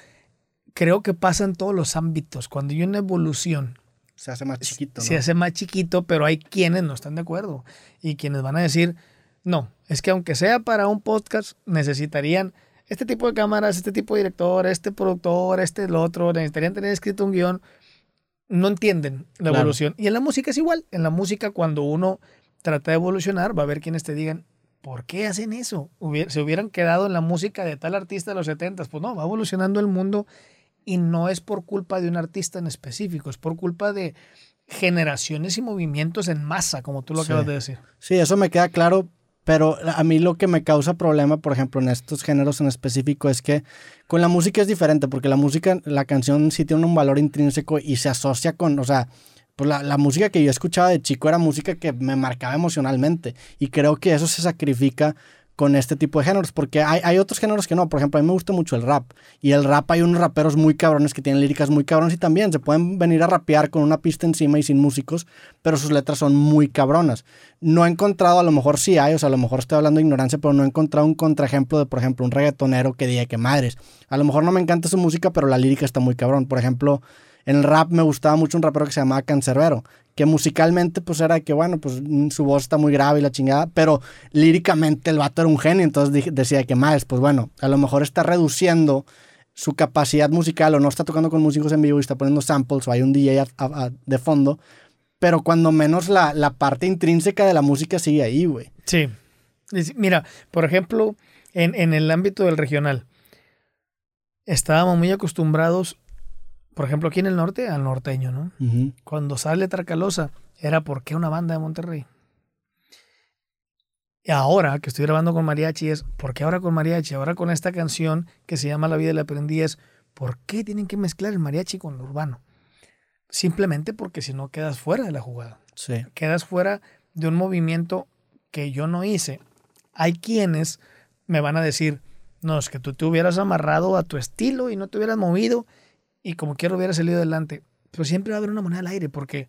Creo que pasa en todos los ámbitos. Cuando hay una evolución, se hace más chiquito. Se hace más chiquito, pero hay quienes no están de acuerdo y quienes van a decir, no, es que aunque sea para un podcast, necesitarían este tipo de cámaras, este tipo de director, este productor, este el otro, necesitarían tener escrito un guion. No entienden la evolución. Y en la música es igual. En la música, cuando uno trata de evolucionar, va a haber quienes te digan, ¿por qué hacen eso? se hubieran quedado en la música de tal artista de los 70, pues no, va evolucionando el mundo y no es por culpa de un artista en específico, es por culpa de generaciones y movimientos en masa, como tú lo acabas de decir. Sí, eso me queda claro, pero a mí lo que me causa problema, por ejemplo, en estos géneros en específico, es que con la música es diferente, porque la música, la canción sí tiene un valor intrínseco y se asocia con, o sea, pues la, la, música que yo escuchaba de chico era música que me marcaba emocionalmente. Y creo que eso se sacrifica con este tipo de géneros, porque hay, hay, otros géneros que no. Por ejemplo, a mí me gusta mucho el rap. Y el rap hay unos raperos muy cabrones que tienen líricas muy cabrones y también se pueden venir a rapear con una pista encima y sin músicos, pero sus letras son muy cabronas. No he encontrado, a lo mejor sí hay, o sea, a lo mejor estoy hablando de ignorancia, pero no he encontrado un contraejemplo de, por ejemplo, un reggaetonero que diga que madres. A lo mejor no me encanta su música, pero la lírica está muy cabrón. Por ejemplo, En el rap me gustaba mucho un rapero que se llamaba Cancerbero, que musicalmente pues era que, bueno, pues mm, su voz está muy grave y la chingada, pero líricamente el vato era un genio, entonces decía que más, pues bueno, a lo mejor está reduciendo su capacidad musical o no está tocando con músicos en vivo y está poniendo samples o hay un DJ de fondo, pero cuando menos la, la, parte intrínseca de la música sigue ahí, güey. Sí. Mira, por ejemplo, en, en el ámbito del regional, estábamos muy acostumbrados, por ejemplo, aquí en el norte, al norteño, ¿no? Cuando sale Tracalosa, era porque una banda de Monterrey. Y ahora que estoy grabando con mariachi es, ¿por qué ahora con mariachi? Ahora con esta canción que se llama La vida del aprendí es, ¿por qué tienen que mezclar el mariachi con lo urbano? Simplemente porque si no quedas fuera de la jugada. Sí. Quedas fuera de un movimiento que yo no hice. Hay quienes me van a decir, no, es que tú te hubieras amarrado a tu estilo y no te hubieras movido y como quiero hubiera salido adelante. Pero siempre va a haber una moneda al aire porque,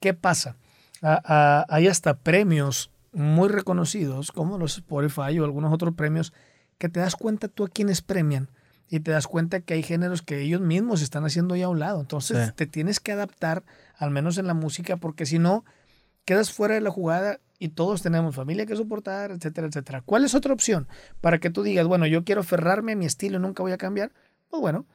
¿qué pasa? hay hasta premios muy reconocidos como los Spotify o algunos otros premios que te das cuenta tú a quienes premian y te das cuenta que hay géneros que ellos mismos están haciendo ya a un lado. Entonces te tienes que adaptar, al menos en la música, porque si no, quedas fuera de la jugada y todos tenemos familia que soportar, etcétera, etcétera. ¿Cuál es otra opción para que tú digas, bueno, yo quiero aferrarme a mi estilo y nunca voy a cambiar? Pues bueno,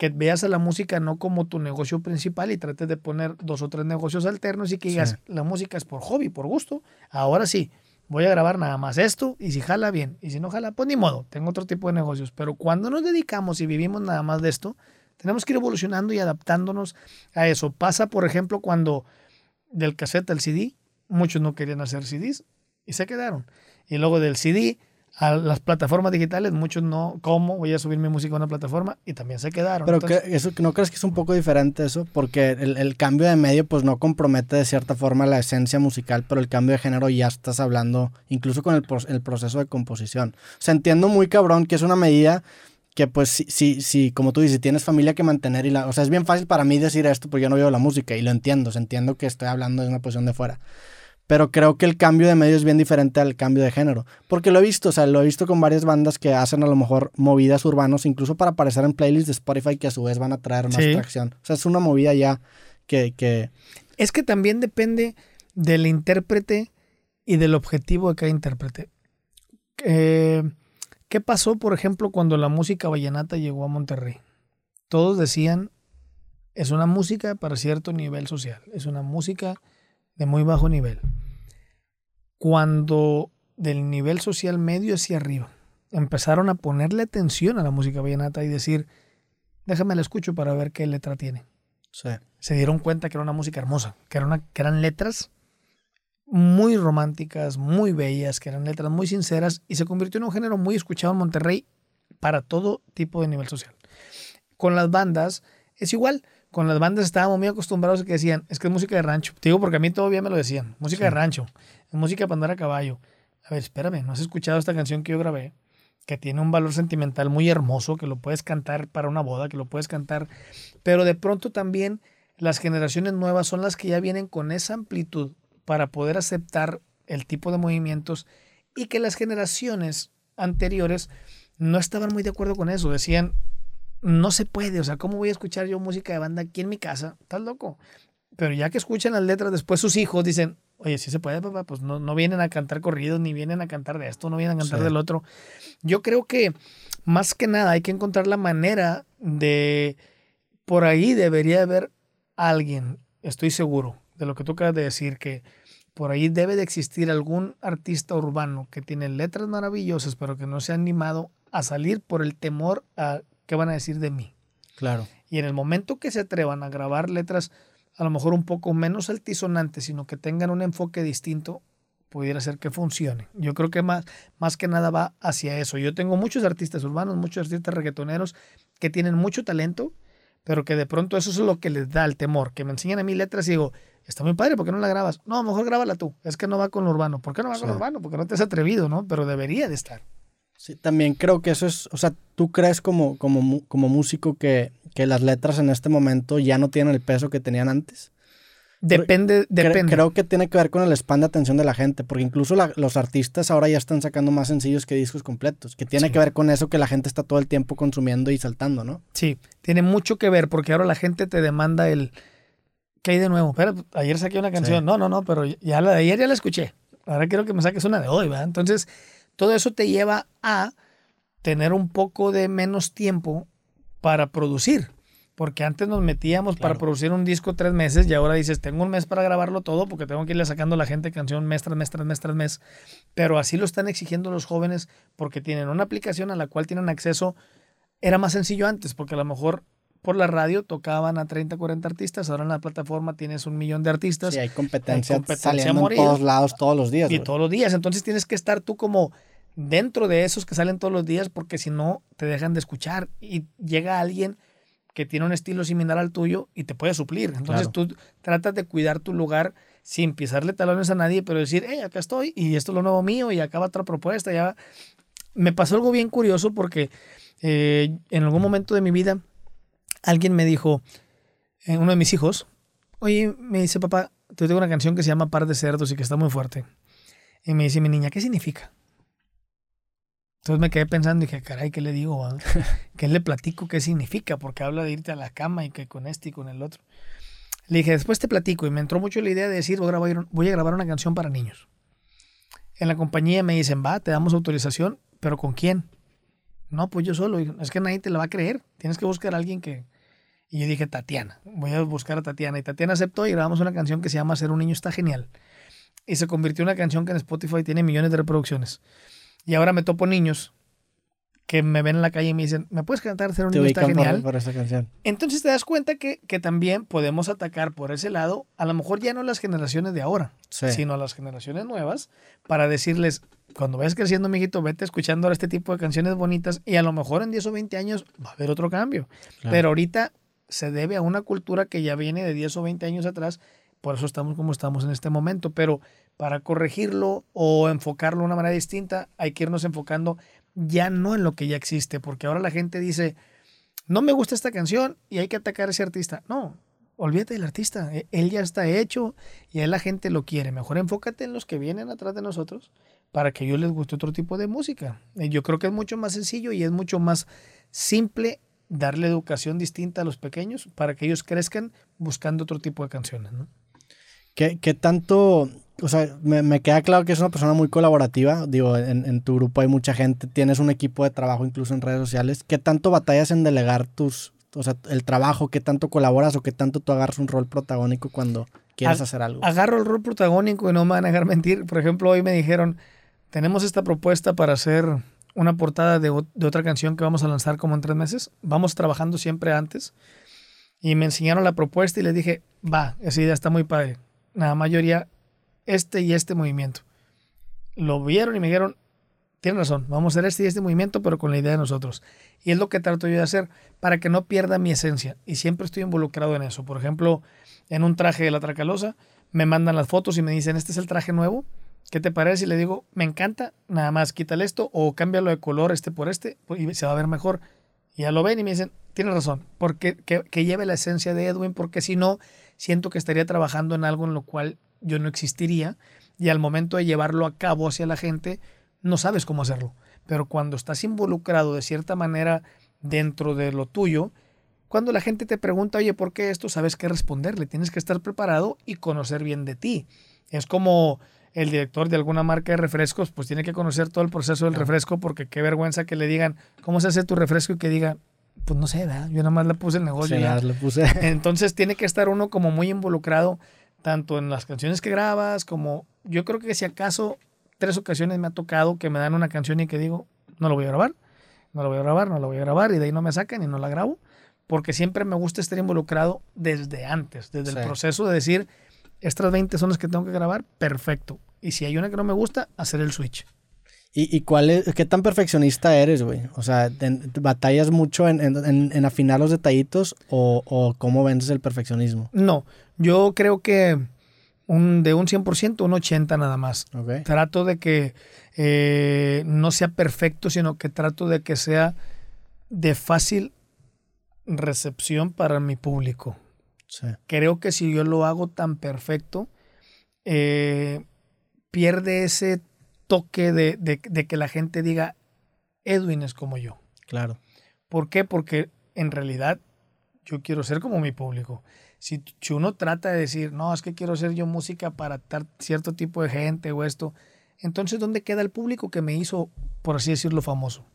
que veas a la música no como tu negocio principal y trates de poner dos o tres negocios alternos y que digas, la música es por hobby, por gusto. Ahora sí, voy a grabar nada más esto y si jala bien y si no jala, pues ni modo, tengo otro tipo de negocios. Pero cuando nos dedicamos y vivimos nada más de esto, tenemos que ir evolucionando y adaptándonos a eso. Pasa, por ejemplo, cuando del cassette al CD, muchos no querían hacer CDs y se quedaron. Y luego del CD a las plataformas digitales, muchos no, ¿cómo voy a subir mi música a una plataforma? Y también se quedaron. Pero que eso, ¿no crees que es un poco diferente eso? Porque el, el, cambio de medio pues no compromete de cierta forma la esencia musical, pero el cambio de género ya estás hablando incluso con el, el proceso de composición. O sea, entiendo muy cabrón que es una medida que pues sí, sí, sí, como tú dices, tienes familia que mantener y la... O sea, es bien fácil para mí decir esto porque yo no veo la música y lo entiendo, o entiendo que estoy hablando de una posición de fuera pero creo que el cambio de medio es bien diferente al cambio de género. Porque lo he visto, o sea, lo he visto con varias bandas que hacen a lo mejor movidas urbanos, incluso para aparecer en playlists de Spotify que a su vez van a traer más tracción. O sea, es una movida ya que, que... Es que también depende del intérprete y del objetivo de cada intérprete. Eh, ¿Qué pasó, por ejemplo, cuando la música vallenata llegó a Monterrey? Todos decían, es una música para cierto nivel social, es una música de muy bajo nivel cuando del nivel social medio hacia arriba empezaron a ponerle atención a la música vallenata y decir, déjame la escucho para ver qué letra tiene. Se dieron cuenta que era una música hermosa, que, era una, que eran letras muy románticas, muy bellas, que eran letras muy sinceras y se convirtió en un género muy escuchado en Monterrey para todo tipo de nivel social. Con las bandas es igual, con las bandas estábamos muy acostumbrados a que decían, es que es música de rancho. Te digo porque a mí todavía me lo decían, música de rancho, música para andar a caballo. A ver, espérame, ¿no has escuchado esta canción que yo grabé? Que tiene un valor sentimental muy hermoso, que lo puedes cantar para una boda, que lo puedes cantar. Pero de pronto también las generaciones nuevas son las que ya vienen con esa amplitud para poder aceptar el tipo de movimientos y que las generaciones anteriores no estaban muy de acuerdo con eso. Decían, no se puede, o sea, ¿cómo voy a escuchar yo música de banda aquí en mi casa? ¿Estás loco? Pero ya que escuchan las letras, después sus hijos dicen, oye, sí se puede, papá, pues no, no vienen a cantar corridos, ni vienen a cantar de esto, no vienen a cantar del otro. Yo creo que más que nada hay que encontrar la manera de, por ahí debería haber alguien, estoy seguro de lo que tú acabas de decir, que por ahí debe de existir algún artista urbano que tiene letras maravillosas, pero que no se ha animado a salir por el temor a ¿qué van a decir de mí? Claro. Y en el momento que se atrevan a grabar letras a lo mejor un poco menos altisonantes, sino que tengan un enfoque distinto, pudiera ser que funcione. Yo creo que más, más que nada va hacia eso. Yo tengo muchos artistas urbanos, muchos artistas reggaetoneros que tienen mucho talento, pero que de pronto eso es lo que les da el temor, que me enseñan a mí letras y digo, está muy padre, ¿por qué no la grabas? No, mejor grábala tú, es que no va con lo urbano. ¿Por qué no va con lo urbano? Porque no te has atrevido, ¿no? Pero debería de estar. Sí, también creo que eso es, o sea, ¿tú crees como, como, como músico que, que las letras en este momento ya no tienen el peso que tenían antes? Depende, depende. Creo que tiene que ver con el span de atención de la gente, porque incluso los artistas ahora ya están sacando más sencillos que discos completos, que tiene que ver con eso que la gente está todo el tiempo consumiendo y saltando, ¿no? Sí, tiene mucho que ver, porque ahora la gente te demanda el... ¿Qué hay de nuevo? Pero ayer saqué una canción. No, no, no, pero ya la de ayer ya la escuché. Ahora quiero que me saques una de hoy, ¿verdad? Entonces, todo eso te lleva a tener un poco de menos tiempo para producir. Porque antes nos metíamos para producir un disco tres meses y ahora dices, tengo un mes para grabarlo todo porque tengo que irle sacando a la gente canción mes tras mes tras mes tras mes. Pero así lo están exigiendo los jóvenes porque tienen una aplicación a la cual tienen acceso. Era más sencillo antes porque a lo mejor por la radio tocaban a 30, 40 artistas. Ahora en la plataforma tienes un millón de artistas. Sí, hay competencia, hay competencia en todos lados todos los días. Y todos los días. Entonces tienes que estar tú como dentro de esos que salen todos los días porque si no te dejan de escuchar y llega alguien que tiene un estilo similar al tuyo y te puede suplir. Entonces tú tratas de cuidar tu lugar sin pisarle talones a nadie, pero decir, hey, acá estoy y esto es lo nuevo mío y acá va otra propuesta. Ya me pasó algo bien curioso porque eh, en algún momento de mi vida alguien me dijo, eh, uno de mis hijos, oye, me dice, papá, te tengo una canción que se llama Par de Cerdos y que está muy fuerte. Y me dice mi niña, ¿qué significa? Entonces me quedé pensando y dije, caray, ¿qué le digo? ¿Qué le platico? ¿Qué significa? Porque habla de irte a la cama y que con este y con el otro. Le dije, después te platico. Y me entró mucho la idea de decir, voy a grabar, voy a grabar una canción para niños. En la compañía me dicen, va, te damos autorización, pero ¿con quién? No, pues yo solo. Es que nadie te la va a creer. Tienes que buscar a alguien que... Y yo dije, Tatiana. Voy a buscar a Tatiana. Y Tatiana aceptó y grabamos una canción que se llama Ser un niño está genial. Y se convirtió en una canción que en Spotify tiene millones de reproducciones. Y ahora me topo niños que me ven en la calle y me dicen, ¿me puedes cantar Ser un niño está genial? Por, canción. Entonces te das cuenta que, que, también podemos atacar por ese lado, a lo mejor ya no las generaciones de ahora, sino a las generaciones nuevas, para decirles, cuando vayas creciendo, mijito, vete escuchando ahora este tipo de canciones bonitas y a lo mejor en 10 o 20 años va a haber otro cambio. Pero ahorita se debe a una cultura que ya viene de 10 o 20 años atrás, por eso estamos como estamos en este momento, pero para corregirlo o enfocarlo de una manera distinta, hay que irnos enfocando ya no en lo que ya existe, porque ahora la gente dice, no me gusta esta canción y hay que atacar a ese artista. No, olvídate del artista, e, él ya está hecho y a la gente lo quiere. Mejor enfócate en los que vienen atrás de nosotros para que ellos les guste otro tipo de música. Yo creo que es mucho más sencillo y es mucho más simple darle educación distinta a los pequeños para que ellos crezcan buscando otro tipo de canciones. ¿no? ¿Qué, ¿Qué, tanto o sea, me, me, queda claro que es una persona muy colaborativa. Digo, en, en, tu grupo hay mucha gente, tienes un equipo de trabajo incluso en redes sociales. ¿Qué tanto batallas en delegar tus, o sea, el trabajo? ¿Qué tanto colaboras o qué tanto tú agarras un rol protagónico cuando quieres hacer algo? Agarro el rol protagónico y no me van a dejar mentir. Por ejemplo, hoy me dijeron, tenemos esta propuesta para hacer una portada de, de otra canción que vamos a lanzar como en tres meses. Vamos trabajando siempre antes. Y me enseñaron la propuesta y les dije, va, esa idea está muy padre. La mayoría este y este movimiento. Lo vieron y me dijeron, tienen razón, vamos a hacer este y este movimiento, pero con la idea de nosotros. Y es lo que trato yo de hacer para que no pierda mi esencia. Y siempre estoy involucrado en eso. Por ejemplo, en un traje de la Tracalosa, me mandan las fotos y me dicen, este es el traje nuevo. ¿Qué te parece? Y le digo, me encanta, nada más quítale esto o cámbialo de color este por este y se va a ver mejor. Y ya lo ven y me dicen, tienes razón, porque que, que lleve la esencia de Edwin, porque si no, siento que estaría trabajando en algo en lo cual yo no existiría y al momento de llevarlo a cabo hacia la gente, no sabes cómo hacerlo. Pero cuando estás involucrado de cierta manera dentro de lo tuyo, cuando la gente te pregunta, oye, ¿por qué esto? Sabes qué responderle. Tienes que estar preparado y conocer bien de ti. Es como el director de alguna marca de refrescos, pues tiene que conocer todo el proceso del refresco, porque qué vergüenza que le digan, ¿cómo se hace tu refresco? Y que diga, pues no sé, ¿verdad? yo nada más le puse el negocio. le puse. Entonces tiene que estar uno como muy involucrado tanto en las canciones que grabas como yo creo que si acaso tres ocasiones me ha tocado que me dan una canción y que digo, no lo voy a grabar, no lo voy a grabar, no lo voy a grabar y de ahí no me sacan y no la grabo, porque siempre me gusta estar involucrado desde antes, desde el proceso de decir, estas 20 son las que tengo que grabar, perfecto. Y si hay una que no me gusta, hacer el switch. ¿Y, y cuál es, qué tan perfeccionista eres, güey? O sea, ¿batallas mucho en, en, en, afinar los detallitos o, o cómo vences el perfeccionismo? No, yo creo que un, de un 100%, un 80% nada más. Trato de que eh, no sea perfecto, sino que trato de que sea de fácil recepción para mi público. Creo que si yo lo hago tan perfecto, eh, pierde ese toque de, de, que la gente diga, Edwin es como yo. Claro. ¿Por qué? Porque en realidad yo quiero ser como mi público. Si, uno trata de decir, no, es que quiero ser yo música para cierto tipo de gente o esto, entonces ¿dónde queda el público que me hizo, por así decirlo, famoso?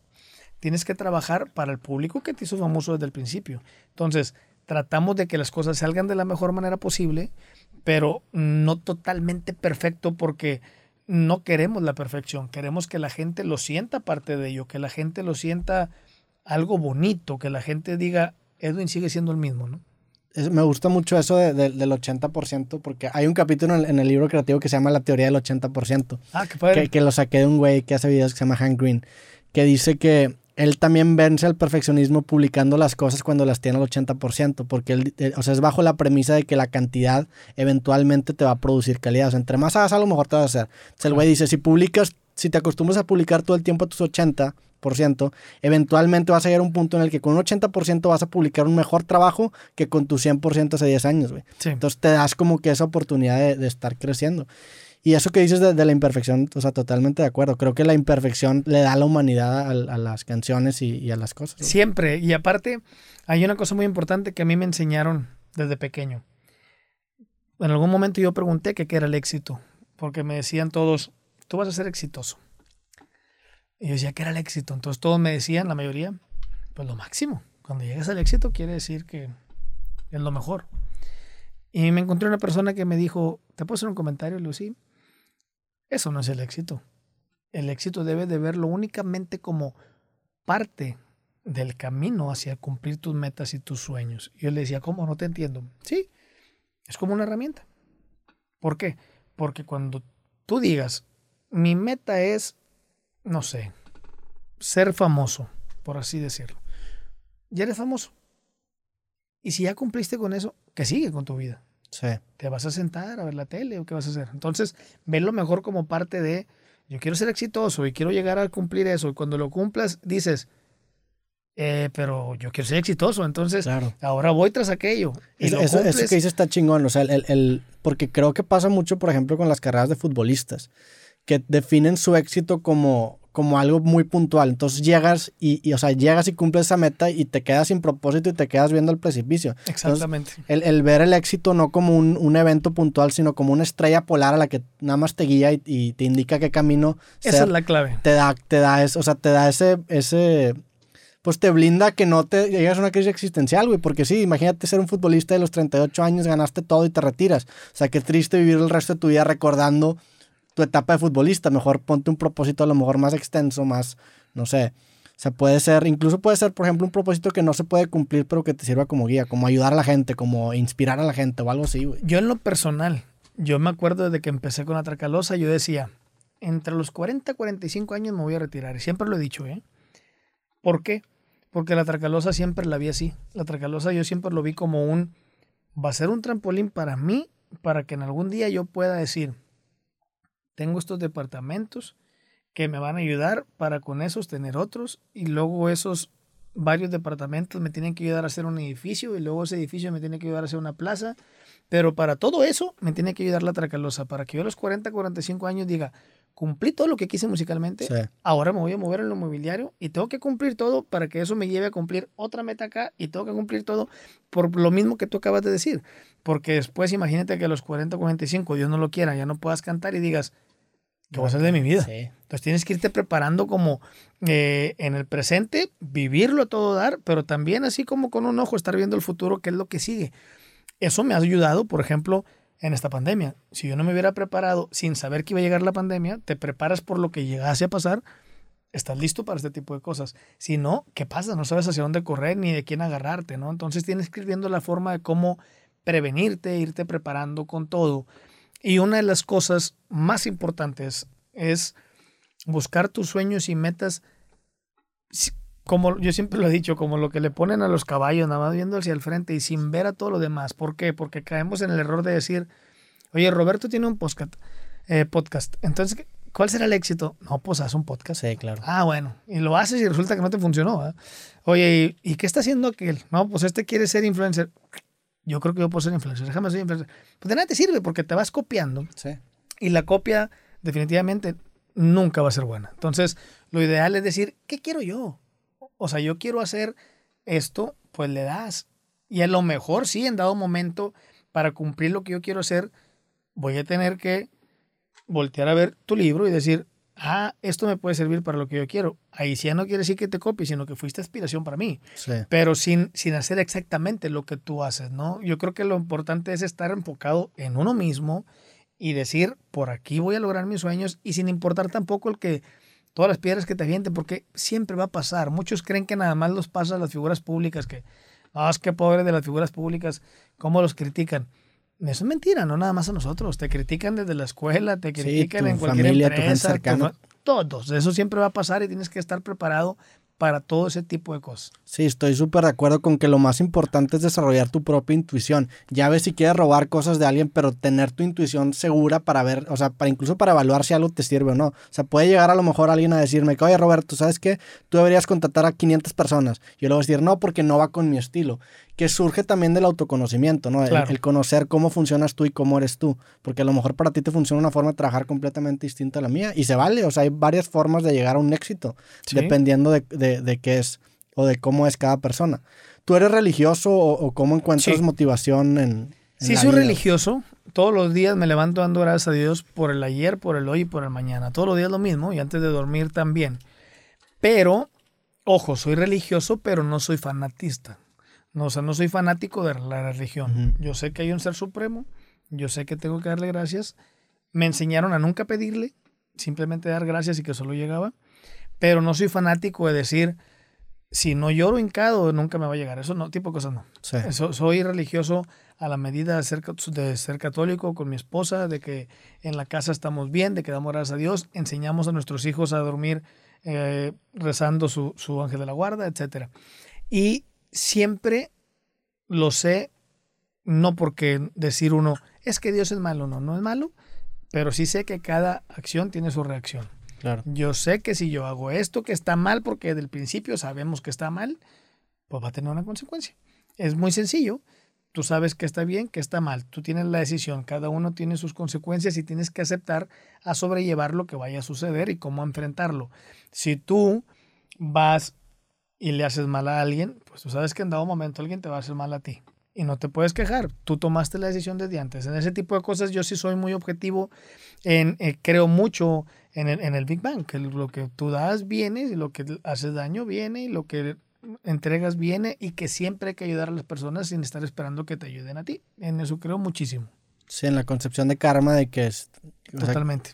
Tienes que trabajar para el público que te hizo famoso desde el principio. Entonces, tratamos de que las cosas salgan de la mejor manera posible, pero no totalmente perfecto porque no queremos la perfección, queremos que la gente lo sienta parte de ello, que la gente lo sienta algo bonito, que la gente diga, Edwin sigue siendo el mismo, ¿no? Me gusta mucho eso del 80%, porque hay un capítulo en, el libro creativo que se llama La teoría del 80%. Ah, qué padre. Que, que, lo saqué de un güey que hace videos que se llama Hank Green, que dice que él también vence al perfeccionismo publicando las cosas cuando las tiene al 80%, porque él, eh, o sea, es bajo la premisa de que la cantidad eventualmente te va a producir calidad. O sea, entre más hagas a lo mejor te va a hacer. Entonces el güey dice, si publicas, si te acostumbras a publicar todo el tiempo tus 80%, eventualmente vas a llegar a un punto en el que con un 80% vas a publicar un mejor trabajo que con tu 100% hace 10 años, güey. Entonces te das como que esa oportunidad de, de estar creciendo. Y eso que dices de, la imperfección, o sea, totalmente de acuerdo. Creo que la imperfección le da la humanidad a, las canciones y, a las cosas. Siempre. Y aparte, hay una cosa muy importante que a mí me enseñaron desde pequeño. En algún momento yo pregunté qué era el éxito, porque me decían todos, tú vas a ser exitoso. Y yo decía, ¿qué era el éxito? Entonces todos me decían, la mayoría, pues lo máximo. Cuando llegas al éxito quiere decir que es lo mejor. Y me encontré una persona que me dijo, ¿te puedo hacer un comentario? Sí. Eso no es el éxito. El éxito debe de verlo únicamente como parte del camino hacia cumplir tus metas y tus sueños. Y yo le decía, ¿cómo? No te entiendo. Sí, es como una herramienta. ¿Por qué? Porque cuando tú digas, mi meta es, no sé, ser famoso, por así decirlo, ya eres famoso. Y si ya cumpliste con eso, ¿qué sigue con tu vida? ¿Te vas a sentar a ver la tele o qué vas a hacer? Entonces, lo mejor como parte de, yo quiero ser exitoso y quiero llegar a cumplir eso. Y cuando lo cumplas, dices, eh, pero yo quiero ser exitoso, entonces ahora voy tras aquello. Y eso, que dices está chingón, o sea, el, el, porque creo que pasa mucho, por ejemplo, con las carreras de futbolistas, que definen su éxito como, como algo muy puntual. Entonces llegas y, o sea, llegas y cumples esa meta y te quedas sin propósito y te quedas viendo el precipicio. Exactamente. el, ver el éxito no como un, evento puntual, sino como una estrella polar a la que nada más te guía y, te indica qué camino. Esa es la clave. Te da, te da, o sea, te da ese, ese, pues te blinda que no te llegas a una crisis existencial, güey. Porque sí, imagínate ser un futbolista de los 38 años, ganaste todo y te retiras. O sea, qué triste vivir el resto de tu vida recordando tu etapa de futbolista. Mejor ponte un propósito a lo mejor más extenso, más, no sé. O sea, puede ser, incluso puede ser, por ejemplo, un propósito que no se puede cumplir, pero que te sirva como guía, como ayudar a la gente, como inspirar a la gente o algo así. Yo en lo personal, yo me acuerdo desde que empecé con la Tracalosa, yo decía, entre los 40 y 45 años me voy a retirar. Siempre lo he dicho, ¿eh? ¿Por qué? Porque la Tracalosa siempre la vi así. La Tracalosa yo siempre lo vi como un, va a ser un trampolín para mí, para que en algún día yo pueda decir, tengo estos departamentos que me van a ayudar para con esos tener otros y luego esos varios departamentos me tienen que ayudar a hacer un edificio y luego ese edificio me tiene que ayudar a hacer una plaza. Pero para todo eso me tiene que ayudar la Tracalosa para que yo a los 40, 45 años diga, cumplí todo lo que quise musicalmente, ahora me voy a mover en lo mobiliario y tengo que cumplir todo para que eso me lleve a cumplir otra meta acá y tengo que cumplir todo por lo mismo que tú acabas de decir. Porque después imagínate que a los 40, 45, Dios no lo quiera, ya no puedas cantar y digas, ¿Qué voy a hacer de mi vida? Entonces tienes que irte preparando como eh, en el presente, vivirlo a todo dar, pero también así como con un ojo estar viendo el futuro, qué es lo que sigue. Eso me ha ayudado, por ejemplo, en esta pandemia. Si yo no me hubiera preparado sin saber que iba a llegar la pandemia, te preparas por lo que llegase a pasar, estás listo para este tipo de cosas. Si no, ¿qué pasa? No sabes hacia dónde correr ni de quién agarrarte, ¿no? Entonces tienes que ir viendo la forma de cómo prevenirte, irte preparando con todo. Y una de las cosas más importantes es buscar tus sueños y metas, como yo siempre lo he dicho, como lo que le ponen a los caballos, nada más viendo hacia el frente y sin ver a todo lo demás. ¿Por qué? Porque caemos en el error de decir, oye, Roberto tiene un podcast. Eh, podcast. Entonces, ¿cuál será el éxito? No, pues haz un podcast. Sí, claro. Ah, bueno. Y lo haces y resulta que no te funcionó. Oye, ¿y, ¿y, qué está haciendo aquel? No, pues este quiere ser influencer yo creo que yo puedo ser influencer, déjame ser influencer. Pues de nada te sirve porque te vas copiando. Sí. Y la copia definitivamente nunca va a ser buena. Entonces, lo ideal es decir, ¿qué quiero yo? O sea, yo quiero hacer esto, pues le das. Y a lo mejor sí, en dado momento, para cumplir lo que yo quiero hacer, voy a tener que voltear a ver tu libro y decir, ah, esto me puede servir para lo que yo quiero. Ahí sí ya no quiere decir que te copies, sino que fuiste inspiración para mí. Sí. Pero sin, sin hacer exactamente lo que tú haces, ¿no? Yo creo que lo importante es estar enfocado en uno mismo y decir, por aquí voy a lograr mis sueños y sin importar tampoco el que todas las piedras que te avienten, porque siempre va a pasar. Muchos creen que nada más los pasa a las figuras públicas, que, ah, es que pobre de las figuras públicas, cómo los critican. Eso es mentira, no nada más a nosotros. Te critican desde la escuela, te critican tu en cualquier familia, tu gente empresa. tu cercana. fa- todos. Eso siempre va a pasar y tienes que estar preparado para todo ese tipo de cosas. Sí, estoy súper de acuerdo con que lo más importante es desarrollar tu propia intuición. Ya ves si quieres robar cosas de alguien, pero tener tu intuición segura para ver, o sea, para incluso para evaluar si algo te sirve o no. O sea, puede llegar a lo mejor alguien a decirme que, oye, Roberto, ¿sabes qué? Tú deberías contratar a 500 personas. Yo le voy a decir, no, porque no va con mi estilo. Que surge también del autoconocimiento, ¿no? El- Claro. el, conocer cómo funcionas tú y cómo eres tú. Porque a lo mejor para ti te funciona una forma de trabajar completamente distinta a la mía. Y se vale, o sea, hay varias formas de llegar a un éxito Sí. dependiendo de, de, de qué es o de cómo es cada persona. ¿Tú eres religioso o, o cómo encuentras Sí. motivación en, en Sí, la soy vida? religioso. Todos los días me levanto dando gracias a Dios por el ayer, por el hoy y por el mañana. Todos los días lo mismo y antes de dormir también. Pero, ojo, soy religioso, pero no soy fanatista. No, o sea, no soy fanático de la religión. Yo sé que hay un ser supremo, yo sé que tengo que darle gracias. Me enseñaron a nunca pedirle, simplemente dar gracias y que solo llegaba. Pero no soy fanático de decir, si no lloro hincado, nunca me va a llegar. Eso no, tipo de cosas no. Sí. Soy religioso a la medida de ser, de ser católico con mi esposa, de que en la casa estamos bien, de que damos gracias a Dios, enseñamos a nuestros hijos a dormir eh, rezando su, su ángel de la guarda, etc. Y siempre lo sé, no porque decir uno, es que Dios es malo, no, no es malo, pero sí sé que cada acción tiene su reacción. Claro. Yo sé que si yo hago esto que está mal, porque desde el principio sabemos que está mal, pues va a tener una consecuencia. Es muy sencillo. Tú sabes que está bien, que está mal. Tú tienes la decisión. Cada uno tiene sus consecuencias y tienes que aceptar a sobrellevar lo que vaya a suceder y cómo enfrentarlo. Si tú vas y le haces mal a alguien, pues tú sabes que en dado momento alguien te va a hacer mal a ti. Y no te puedes quejar. Tú tomaste la decisión desde antes. En ese tipo de cosas yo sí soy muy objetivo. En, eh, creo mucho en el, en el Big Bang. Que lo que tú das viene y lo que haces daño viene y lo que entregas viene y que siempre hay que ayudar a las personas sin estar esperando que te ayuden a ti. En eso creo muchísimo. Sí, en la concepción de karma de que es... o sea, Totalmente.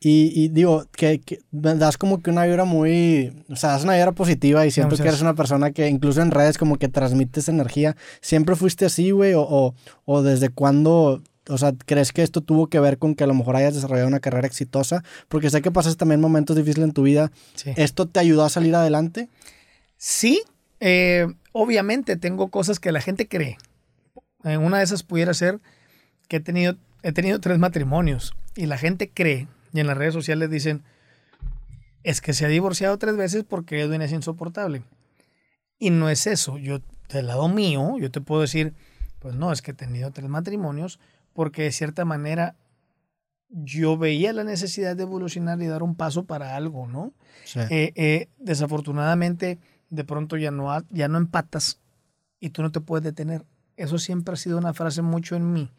Y, y digo, que, que das como que una vibra muy... O sea, das una vibra positiva y siento Muchas que eres una persona que incluso en redes como que transmites energía. ¿Siempre fuiste así, güey? O, o, o desde cuándo... O sea, ¿crees que esto tuvo que ver con que a lo mejor hayas desarrollado una carrera exitosa? Porque sé que pasas también momentos difíciles en tu vida. Sí. ¿Esto te ayudó a salir adelante? Sí, eh, obviamente tengo cosas que la gente cree. Eh, una de esas pudiera ser que he tenido, he tenido tres matrimonios y la gente cree, y en las redes sociales dicen, es que se ha divorciado tres veces porque Edwin es insoportable. Y no es eso. Yo, del lado mío, yo te puedo decir, pues no, es que he tenido tres matrimonios porque de cierta manera yo veía la necesidad de evolucionar y dar un paso para algo, ¿no? Sí. Eh, eh, desafortunadamente, de pronto ya no, ha- ya no empatas y tú no te puedes detener. Eso siempre ha sido una frase mucho en mí.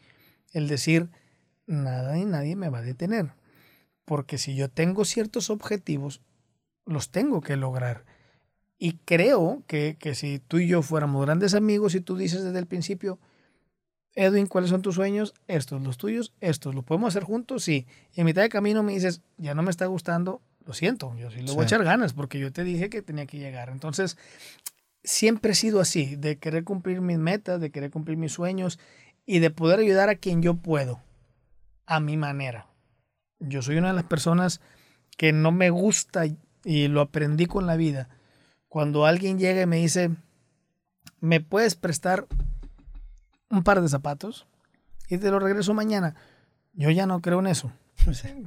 El decir, nada ni nadie me va a detener. Porque si yo tengo ciertos objetivos, los tengo que lograr. Y creo que, que si tú y yo fuéramos grandes amigos y tú dices desde el principio, Edwin, ¿cuáles son tus sueños? Estos, los tuyos, estos. ¿Lo podemos hacer juntos? Sí. Y en mitad de camino me dices, ya no me está gustando, lo siento, yo sí le voy a echar ganas porque yo te dije que tenía que llegar. Entonces, siempre he sido así, de querer cumplir mis metas, de querer cumplir mis sueños y de poder ayudar a quien yo puedo, a mi manera. Yo soy una de las personas que no me gusta y lo aprendí con la vida. Cuando alguien llega y me dice, ¿me puedes prestar un par de zapatos y te lo regreso mañana? Yo ya no creo en eso.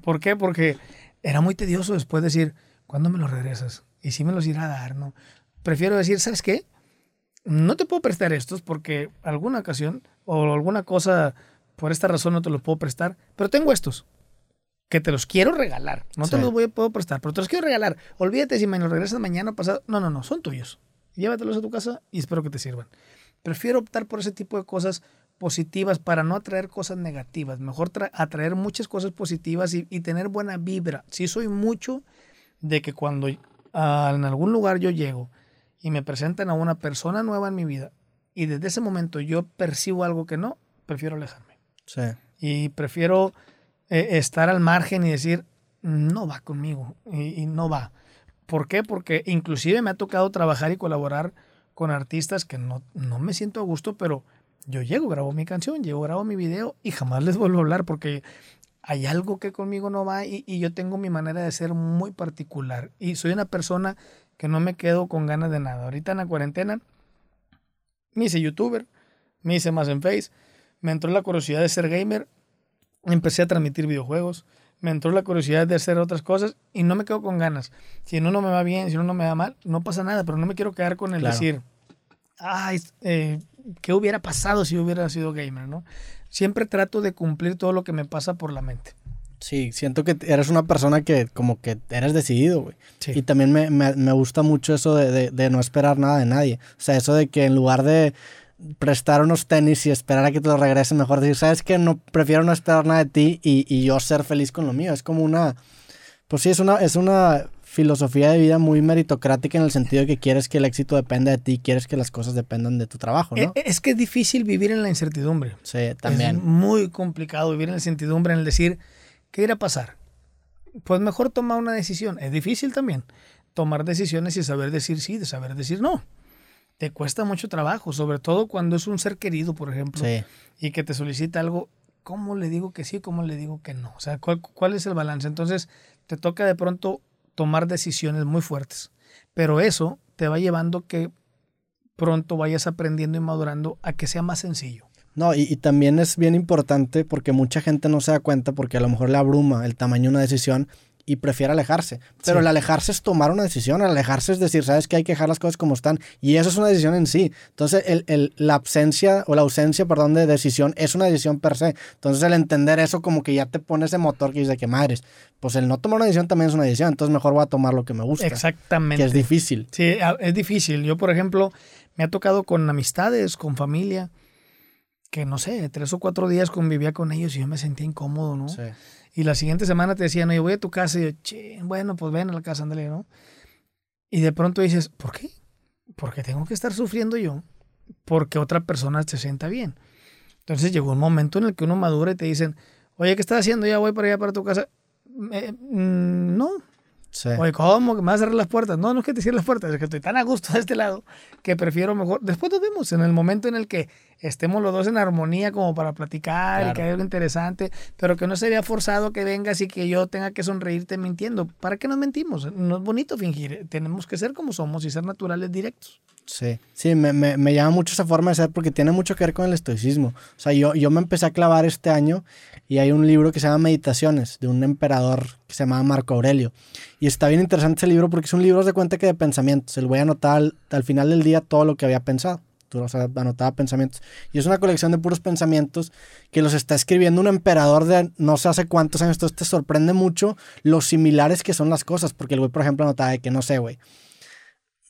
¿Por qué? Porque era muy tedioso después decir, ¿cuándo me los regresas? Y si me los irá a dar, ¿no? Prefiero decir, ¿sabes qué? no te puedo prestar estos porque alguna ocasión o alguna cosa por esta razón no te los puedo prestar, pero tengo estos que te los quiero regalar. No te los voy a puedo prestar, pero te los quiero regalar. Olvídate si me los regresas mañana o pasado. No, no, no, son tuyos. Llévatelos a tu casa y espero que te sirvan. Prefiero optar por ese tipo de cosas positivas para no atraer cosas negativas. Mejor atraer muchas cosas positivas y, tener buena vibra. Sí soy mucho de que cuando ah, en algún lugar yo llego y me presentan a una persona nueva en mi vida y desde ese momento yo percibo algo que no, prefiero alejarme. Sí. Y prefiero eh, estar al margen y decir, no va conmigo y, no va. ¿Por qué? Porque inclusive me ha tocado trabajar y colaborar con artistas que no, no me siento a gusto, pero yo llego, grabo mi canción, llego, grabo mi video y jamás les vuelvo a hablar porque hay algo que conmigo no va y, y, yo tengo mi manera de ser muy particular. Y soy una persona que no me quedo con ganas de nada. Ahorita en la cuarentena me hice youtuber, me hice más en Face, me entró la curiosidad de ser gamer, empecé a transmitir videojuegos, me entró la curiosidad de hacer otras cosas y no me quedo con ganas. Si uno no me va bien, si uno no me va mal, no pasa nada, pero no me quiero quedar con el decir, ay, eh, ¿qué hubiera pasado si hubiera sido gamer? ¿no? Siempre trato de cumplir todo lo que me pasa por la mente. Sí, siento que eres una persona que como que eres decidido, güey. Y también me, me, me, gusta mucho eso de, de, de no esperar nada de nadie. O sea, eso de que en lugar de prestar unos tenis y esperar a que te lo regresen, mejor decir, ¿sabes qué? No, prefiero no esperar nada de ti y, y, yo ser feliz con lo mío. Es como una, pues sí, es una, es una filosofía de vida muy meritocrática en el sentido de que quieres que el éxito dependa de ti, quieres que las cosas dependan de tu trabajo, ¿no? E, es que es difícil vivir en la incertidumbre. Sí, también. Es muy complicado vivir en la incertidumbre, en el decir, ¿qué irá a pasar? Pues mejor tomar una decisión. Es difícil también tomar decisiones y saber decir sí, de saber decir no te cuesta mucho trabajo, sobre todo cuando es un ser querido, por ejemplo, y que te solicita algo, ¿cómo le digo que sí, cómo le digo que no? O sea, ¿cuál, ¿cuál, es el balance? Entonces, te toca de pronto tomar decisiones muy fuertes, pero eso te va llevando que pronto vayas aprendiendo y madurando a que sea más sencillo. No, y, y, también es bien importante porque mucha gente no se da cuenta porque a lo mejor le abruma el tamaño de una decisión y prefiere alejarse. Pero el alejarse es tomar una decisión, el alejarse es decir, sabes que hay que dejar las cosas como están. Y eso es una decisión en sí. Entonces, el, el, la absencia o la ausencia, perdón, de decisión es una decisión per se. Entonces, el entender eso como que ya te pone ese motor que dice que madres, pues el no tomar una decisión también es una decisión. Entonces, mejor voy a tomar lo que me gusta. Exactamente. Que es difícil. Sí, es difícil. Yo, por ejemplo, me ha tocado con amistades, con familia, que no sé, tres o cuatro días convivía con ellos y yo me sentía incómodo, ¿no? Sí y la siguiente semana te decían, oye, voy a tu casa. Y yo, che, bueno, pues ven a la casa, ándale, ¿no? Y de pronto dices, ¿por qué? Porque tengo que estar sufriendo yo porque otra persona se sienta bien. Entonces llegó un momento en el que uno madura y te dicen, oye, ¿qué estás haciendo? Ya voy para allá, para tu casa. Eh, mm, no, Oye, ¿cómo? ¿Me vas a cerrar las puertas? No, no es que te cierre las puertas, es que estoy tan a gusto de este lado que prefiero mejor. Después nos vemos en el momento en el que estemos los dos en armonía como para platicar y que haya algo interesante, pero que no sería forzado que vengas y que yo tenga que sonreírte mintiendo. ¿Para qué nos mentimos? No es bonito fingir. Tenemos que ser como somos y ser naturales directos. Sí, sí, me, me, me, llama mucho esa forma de ser porque tiene mucho que ver con el estoicismo. O sea, yo, yo me empecé a clavar este año y hay un libro que se llama Meditaciones de un emperador que se llama Marco Aurelio. Y está bien interesante ese libro porque es un libro de cuenta que de pensamientos. Él voy a anotar al, al, final del día todo lo que había pensado. O sea, anotaba pensamientos. Y es una colección de puros pensamientos que los está escribiendo un emperador de no sé hace cuántos años. Entonces te sorprende mucho lo similares que son las cosas. Porque el güey, por ejemplo, anotaba de que no sé, güey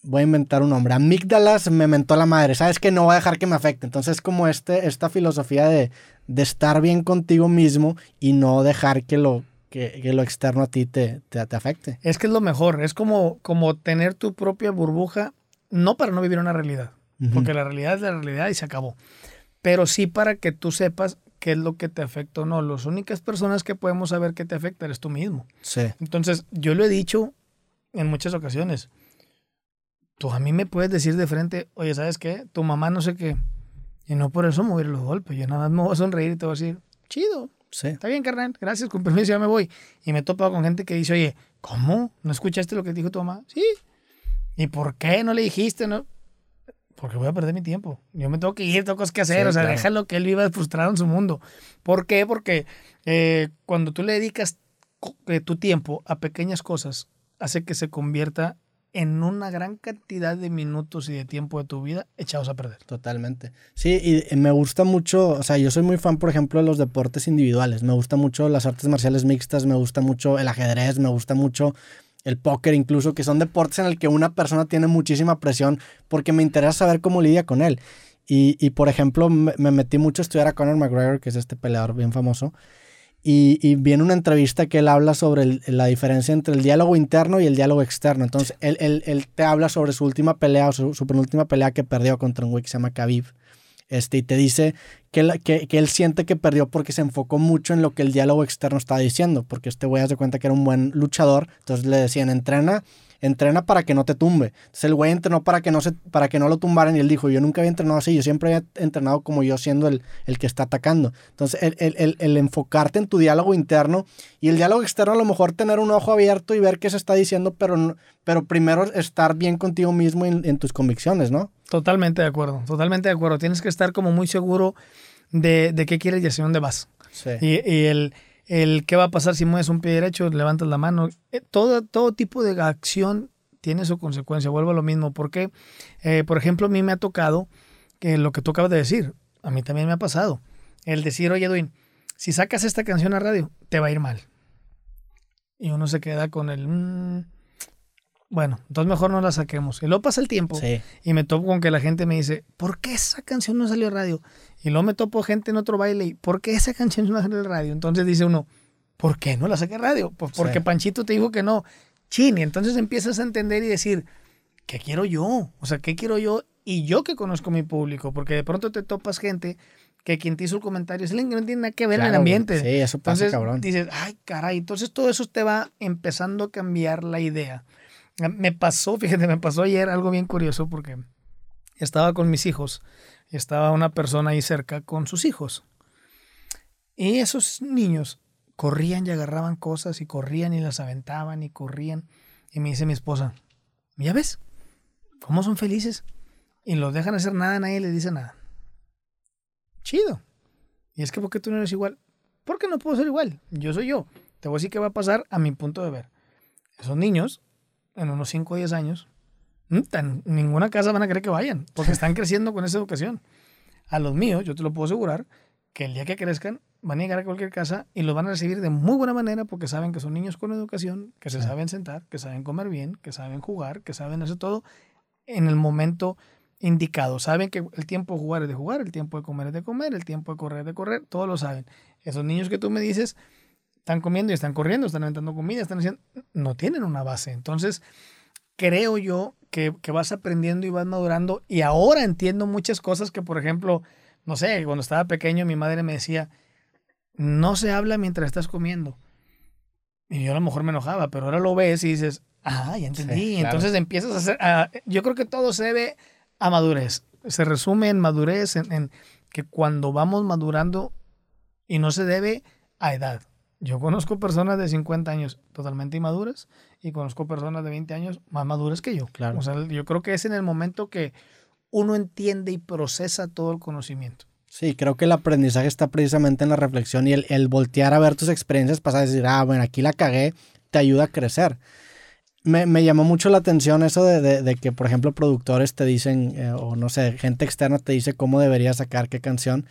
voy a inventar un nombre. Amígdalas me mentó la madre. Sabes que no voy a dejar que me afecte. Entonces, como este, esta filosofía de, de estar bien contigo mismo y no dejar que lo, que, que lo externo a ti te, te, te, afecte. Es que es lo mejor. Es como, como tener tu propia burbuja, no para no vivir una realidad, uh -huh. porque la realidad es la realidad y se acabó. Pero sí para que tú sepas qué es lo que te afecta o no. Las únicas personas que podemos saber qué te afecta eres tú mismo. Sí. Entonces, yo lo he dicho en muchas ocasiones tú a mí me puedes decir de frente, oye, ¿sabes qué? Tu mamá no sé qué. Y no por eso mover los golpes. Yo nada más me voy a sonreír y te voy a decir, chido. Sí. Está bien, carnal. Gracias, con permiso, ya me voy. Y me he topado con gente que dice, oye, ¿cómo? ¿No escuchaste lo que dijo tu mamá? Sí. ¿Y por qué no le dijiste? No? Porque voy a perder mi tiempo. Yo me tengo que ir, tengo cosas que hacer. Sí, o sea, claro. déjalo que él viva frustrado en su mundo. ¿Por qué? Porque eh, cuando tú le dedicas eh, tu tiempo a pequeñas cosas, hace que se convierta en una gran cantidad de minutos y de tiempo de tu vida echados a perder. Totalmente. Sí, y me gusta mucho, o sea, yo soy muy fan, por ejemplo, de los deportes individuales. Me gusta mucho las artes marciales mixtas, me gusta mucho el ajedrez, me gusta mucho el póker incluso, que son deportes en el que una persona tiene muchísima presión porque me interesa saber cómo lidia con él. Y, y por ejemplo, me, me metí mucho a estudiar a Conor McGregor, que es este peleador bien famoso. Y, y viene una entrevista que él habla sobre la diferencia entre el diálogo interno y el diálogo externo. Entonces, él, él, él te habla sobre su última pelea, o su, su, penúltima pelea que perdió contra un güey que se llama Khabib. Este, y te dice que, que, que, él siente que perdió porque se enfocó mucho en lo que el diálogo externo estaba diciendo. Porque este güey hace cuenta que era un buen luchador. Entonces le decían, entrena entrena para que no te tumbe. Entonces el güey entrenó para que no, se, para que no lo tumbaran y él dijo, yo nunca había entrenado así, yo siempre había entrenado como yo siendo el, el que está atacando. Entonces el, el, el, enfocarte en tu diálogo interno y el diálogo externo a lo mejor tener un ojo abierto y ver qué se está diciendo, pero, pero primero estar bien contigo mismo en, en tus convicciones, ¿no? Totalmente de acuerdo, totalmente de acuerdo. Tienes que estar como muy seguro de, de qué quieres y hacia dónde vas. Sí. Y, y el el qué va a pasar si mueves un pie derecho, levantas la mano. Eh, todo, todo tipo de acción tiene su consecuencia. Vuelvo a lo mismo. Porque, eh, por ejemplo, a mí me ha tocado que lo que tú acabas de decir, a mí también me ha pasado. El decir, oye, Edwin, si sacas esta canción a radio, te va a ir mal. Y uno se queda con el... Mmm, bueno, entonces mejor no la saquemos. Y luego pasa el tiempo Sí. y me topo con que la gente me dice, ¿por qué esa canción no salió a radio? Y luego me topo gente en otro baile y, ¿por qué esa canción no salió a radio? Entonces dice uno, ¿por qué no la saqué a radio? Pues porque Sí. Panchito te dijo que no. Chin, y entonces empiezas a entender y decir, ¿qué quiero yo? O sea, ¿qué quiero yo? Y yo que conozco mi público, porque de pronto te topas gente que quien te hizo el comentario es alguien que no tiene nada que ver en el Claro, ambiente. Sí, eso pasa, Entonces cabrón. dices, ay, caray, entonces todo eso te va empezando a cambiar la idea. Me pasó, fíjate, me pasó ayer algo bien curioso porque estaba con mis hijos y estaba una persona ahí cerca con sus hijos. Y esos niños corrían y agarraban cosas y corrían y las aventaban y corrían. Y me dice mi esposa, ¿ya ves? ¿Cómo son felices? Y los dejan hacer nada, nadie les dice nada. Chido. Y es que, ¿por qué tú no eres igual? Porque no puedo ser igual. Yo soy yo. Te voy a decir qué va a pasar a mi punto de ver. Esos niños, en unos 5 o 10 años, mm, tan- ninguna casa van a querer que vayan, porque están creciendo con esa educación. A los míos, yo te lo puedo asegurar, que el día que crezcan van a llegar a cualquier casa y los van a recibir de muy buena manera porque saben que son niños con educación, que se Sí. saben sentar, que saben comer bien, que saben jugar, que saben hacer todo en el momento indicado. Saben que el tiempo de jugar es de jugar, el tiempo de comer es de comer, el tiempo de correr es de correr, todos lo saben. Esos niños que tú me dices están comiendo y están corriendo, están aventando comida, están haciendo, no tienen una base. Entonces, creo yo que, que vas aprendiendo y vas madurando y ahora entiendo muchas cosas que, por ejemplo, no sé, cuando estaba pequeño mi madre me decía, no se habla mientras estás comiendo. Y yo a lo mejor me enojaba, pero ahora lo ves y dices, ah, ya entendí. Sí, claro. Entonces empiezas a hacer, a- yo creo que todo se debe a madurez. Se resume en madurez, en, en que cuando vamos madurando y no se debe a edad. Yo conozco personas de 50 años totalmente inmaduras y conozco personas de 20 años más maduras que yo. Claro. O sea, yo creo que es en el momento que uno entiende y procesa todo el conocimiento. Sí, creo que el aprendizaje está precisamente en la reflexión y el, el voltear a ver tus experiencias pasadas y decir, ah, bueno, aquí la cagué, te ayuda a crecer. Me, me llamó mucho la atención eso de, de- de que, por ejemplo, productores te dicen, eh, o no sé, gente externa te dice cómo deberías sacar qué canción.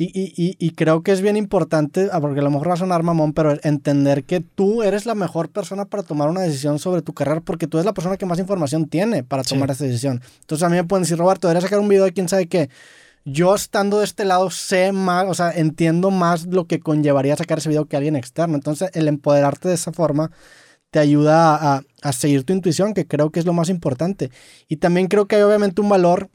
Y, y, y, y creo que es bien importante, ah, porque a lo mejor va a sonar mamón, pero entender que tú eres la mejor persona para tomar una decisión sobre tu carrera, porque tú eres la persona que más información tiene para Sí. tomar esa decisión. Entonces a mí me pueden decir, Roberto, deberías sacar un video de quién sabe qué yo estando de este lado sé más, o sea, entiendo más lo que conllevaría sacar ese video que alguien externo. Entonces, el empoderarte de esa forma te ayuda a, a- a seguir tu intuición, que creo que es lo más importante. Y también creo que hay obviamente un valor.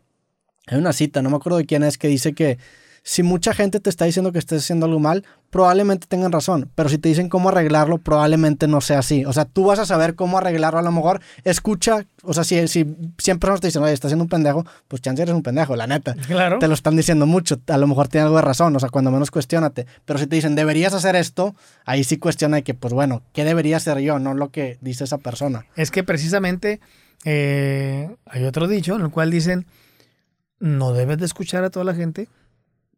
Hay una cita, no me acuerdo de quién es, que dice que si mucha gente te está diciendo que estés haciendo algo mal, probablemente tengan razón. Pero si te dicen cómo arreglarlo, probablemente no sea así. O sea, tú vas a saber cómo arreglarlo. A lo mejor escucha, o sea, si, si 100 personas te dicen, oye, estás siendo un pendejo, pues chance eres un pendejo, la neta Claro. te lo están diciendo mucho, a lo mejor tiene algo de razón, o sea, cuando menos cuestionate. Pero si te dicen, deberías hacer esto, ahí sí cuestiona de que, pues bueno, ¿qué debería hacer yo? No lo que dice esa persona. Es que precisamente eh, hay otro dicho en el cual dicen, no debes de escuchar a toda la gente,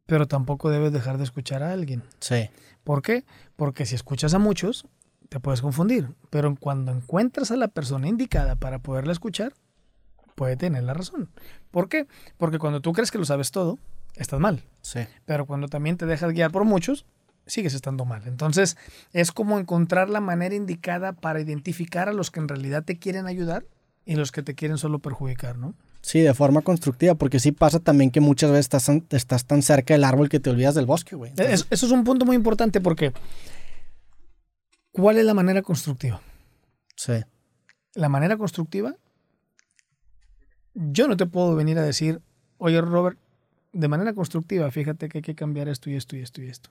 pero tampoco debes dejar de escuchar a alguien. Sí, ¿Por qué? Porque si escuchas a muchos, te puedes confundir. Pero cuando encuentras a la persona indicada para poderla escuchar, puede tener la razón. ¿Por qué? Porque cuando tú crees que lo sabes todo, estás mal. Sí. Pero cuando también te dejas guiar por muchos, sigues estando mal. Entonces, es como encontrar la manera indicada para identificar a los que en realidad te quieren ayudar y los que te quieren solo perjudicar, ¿no? Sí, de forma constructiva, porque sí pasa también que muchas veces estás, estás tan cerca del árbol que te olvidas del bosque, güey. Eso, eso es un punto muy importante porque ¿cuál es la manera constructiva? Sí. La manera constructiva, yo no te puedo venir a decir, oye Robert, de manera constructiva, fíjate que hay que cambiar esto y esto y esto y esto.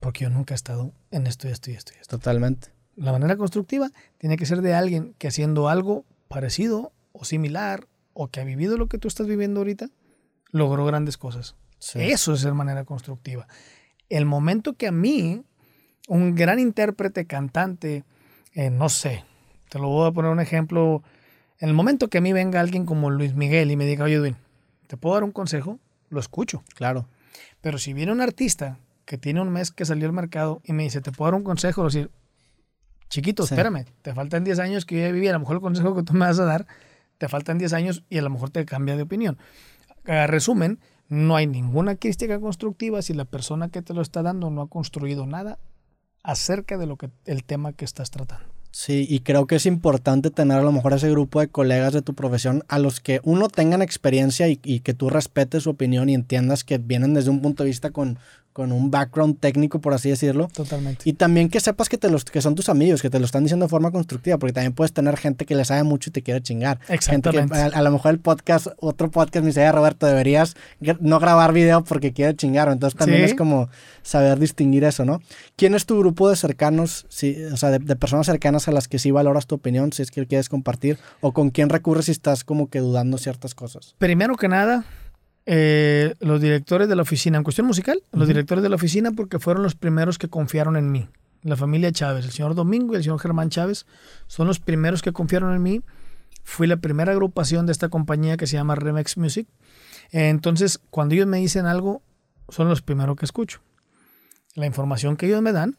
Porque yo nunca he estado en esto y esto y esto y esto. Totalmente. La manera constructiva tiene que ser de alguien que haciendo algo parecido o similar o que ha vivido lo que tú estás viviendo ahorita, logró grandes cosas. Sí. Eso es ser manera constructiva. El momento que a mí, un gran intérprete, cantante, eh, no sé, te lo voy a poner un ejemplo, en el momento que a mí venga alguien como Luis Miguel y me diga, oye, Edwin, ¿te puedo dar un consejo? Lo escucho. Claro. Pero si viene un artista que tiene un mes que salió al mercado y me dice, ¿te puedo dar un consejo? Le decir, chiquito, Sí. espérame, te faltan 10 años que yo ya viví, a lo mejor el consejo que tú me vas a dar, te faltan 10 años y a lo mejor te cambia de opinión. A resumen, no hay ninguna crítica constructiva si la persona que te lo está dando no ha construido nada acerca de lo que el tema que estás tratando. Sí, y creo que es importante tener a lo mejor ese grupo de colegas de tu profesión a los que uno tengan experiencia y, y que tú respetes su opinión y entiendas que vienen desde un punto de vista con, con un background técnico, por así decirlo. Totalmente. Y también que sepas que, te los, que son tus amigos, que te lo están diciendo de forma constructiva, porque también puedes tener gente que le sabe mucho y te quiere chingar. Gente que Exactamente. a, a lo mejor el podcast, otro podcast me dice, "Eh, Roberto, deberías no grabar video porque quiere chingar. Entonces también Sí. es como saber distinguir eso, ¿no? ¿Quién es tu grupo de cercanos, si, o sea, de, de personas cercanas a las que sí valoras tu opinión, si es que quieres compartir? ¿O con quién recurres si estás como que dudando ciertas cosas? Primero que nada, eh, los directores de la oficina, en cuestión musical, los directores de la oficina porque fueron los primeros que confiaron en mí. La familia Chávez, el señor Domingo y el señor Germán Chávez, son los primeros que confiaron en mí. Fui la primera agrupación de esta compañía que se llama Remex Music. Entonces, cuando ellos me dicen algo, son los primeros que escucho. La información que ellos me dan,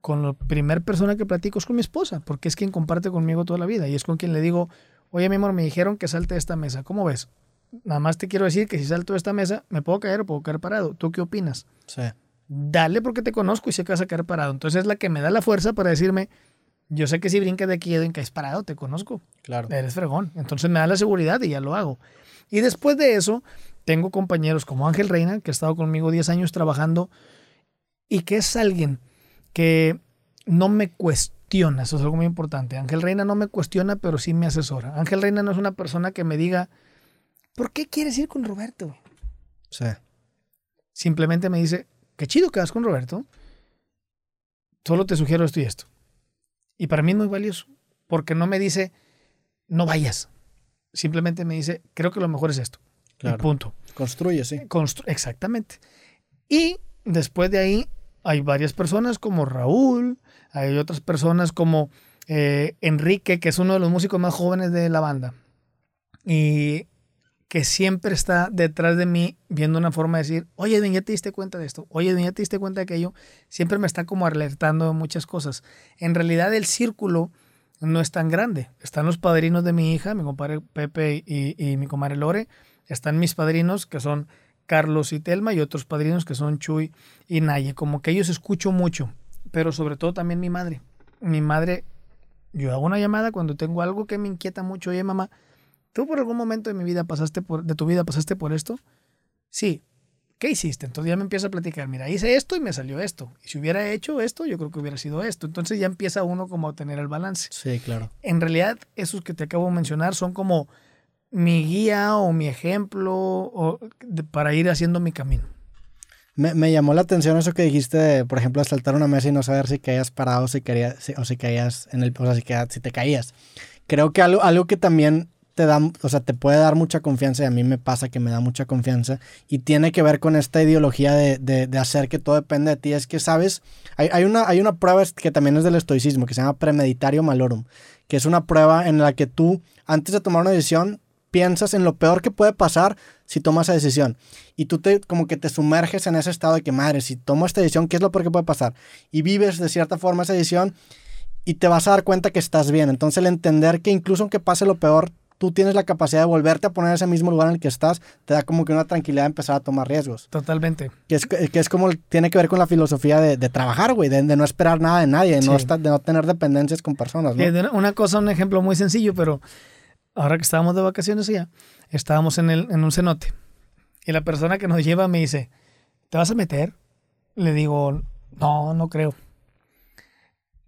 con la primera persona que platico es con mi esposa, porque es quien comparte conmigo toda la vida y es con quien le digo, oye, mi amor, me dijeron que salte de esta mesa, ¿cómo ves? Nada más te quiero decir que si salto de esta mesa, me puedo caer o puedo caer parado. ¿Tú qué opinas? Sí. Dale porque te conozco y sé que vas a caer parado. Entonces es la que me da la fuerza para decirme, yo sé que si brincas de aquí y caes parado, te conozco. Claro. Eres fregón. Entonces me da la seguridad y ya lo hago. Y después de eso, tengo compañeros como Ángel Reina, que ha estado conmigo 10 años trabajando y que es alguien que no me cuestiona. Eso es algo muy importante. Ángel Reina no me cuestiona, pero sí me asesora. Ángel Reina no es una persona que me diga, ¿por qué quieres ir con Roberto? Sí. Simplemente me dice, qué chido que vas con Roberto. Solo te sugiero esto y esto. Y para mí es muy valioso, porque no me dice, no vayas. Simplemente me dice, creo que lo mejor es esto. Y Claro. punto. Construye, sí. Constru- Exactamente. Y después de ahí hay varias personas como Raúl, hay otras personas como eh, Enrique, que es uno de los músicos más jóvenes de la banda. Y que siempre está detrás de mí viendo una forma de decir, oye, Edwin, ya te diste cuenta de esto, oye, Edwin, ya te diste cuenta de aquello. Siempre me está como alertando de muchas cosas. En realidad el círculo no es tan grande. Están los padrinos de mi hija, mi compadre Pepe y, y mi comadre Lore. Están mis padrinos, que son Carlos y Telma, y otros padrinos que son Chuy y Naye. Como que ellos escucho mucho, pero sobre todo también mi madre. Mi madre, yo hago una llamada cuando tengo algo que me inquieta mucho. Oye, mamá, ¿tú por algún momento de mi vida pasaste por, de tu vida pasaste por esto? Sí. ¿Qué hiciste? Entonces ya me empieza a platicar, mira, hice esto y me salió esto. Y si hubiera hecho esto, yo creo que hubiera sido esto. Entonces ya empieza uno como a tener el balance Sí, claro. en realidad esos que te acabo de mencionar son como mi guía o mi ejemplo o de- para ir haciendo mi camino. Me, me llamó la atención eso que dijiste, de, por ejemplo, saltar una mesa y no saber si caías parado si caías, si- o si caías en el, o sea, si, si te caías. Creo que algo, algo que también te da, o sea, te puede dar mucha confianza y a mí me pasa que me da mucha confianza y tiene que ver con esta ideología de, de- hacer que todo depende de ti. Es que, ¿sabes? Hay, hay una, hay una prueba que también es del estoicismo que se llama premeditario malorum, que es una prueba en la que tú, antes de tomar una decisión, piensas en lo peor que puede pasar si tomas esa decisión. Y tú te, como que te sumerges en ese estado de que, madre, si tomo esta decisión, ¿qué es lo peor que puede pasar? Y vives de cierta forma esa decisión y te vas a dar cuenta que estás bien. Entonces el entender que incluso aunque pase lo peor, tú tienes la capacidad de volverte a poner en ese mismo lugar en el que estás, te da como que una tranquilidad de empezar a tomar riesgos. Totalmente. Que es, que es como, tiene que ver con la filosofía de, de trabajar, güey, de, de, no esperar nada de nadie, de, no estar, de no tener dependencias con personas. ¿no? Una, una cosa, un ejemplo muy sencillo, pero ahora que estábamos de vacaciones ya, estábamos en, el, en un cenote y la persona que nos lleva me dice, ¿te vas a meter? Le digo, no, no creo.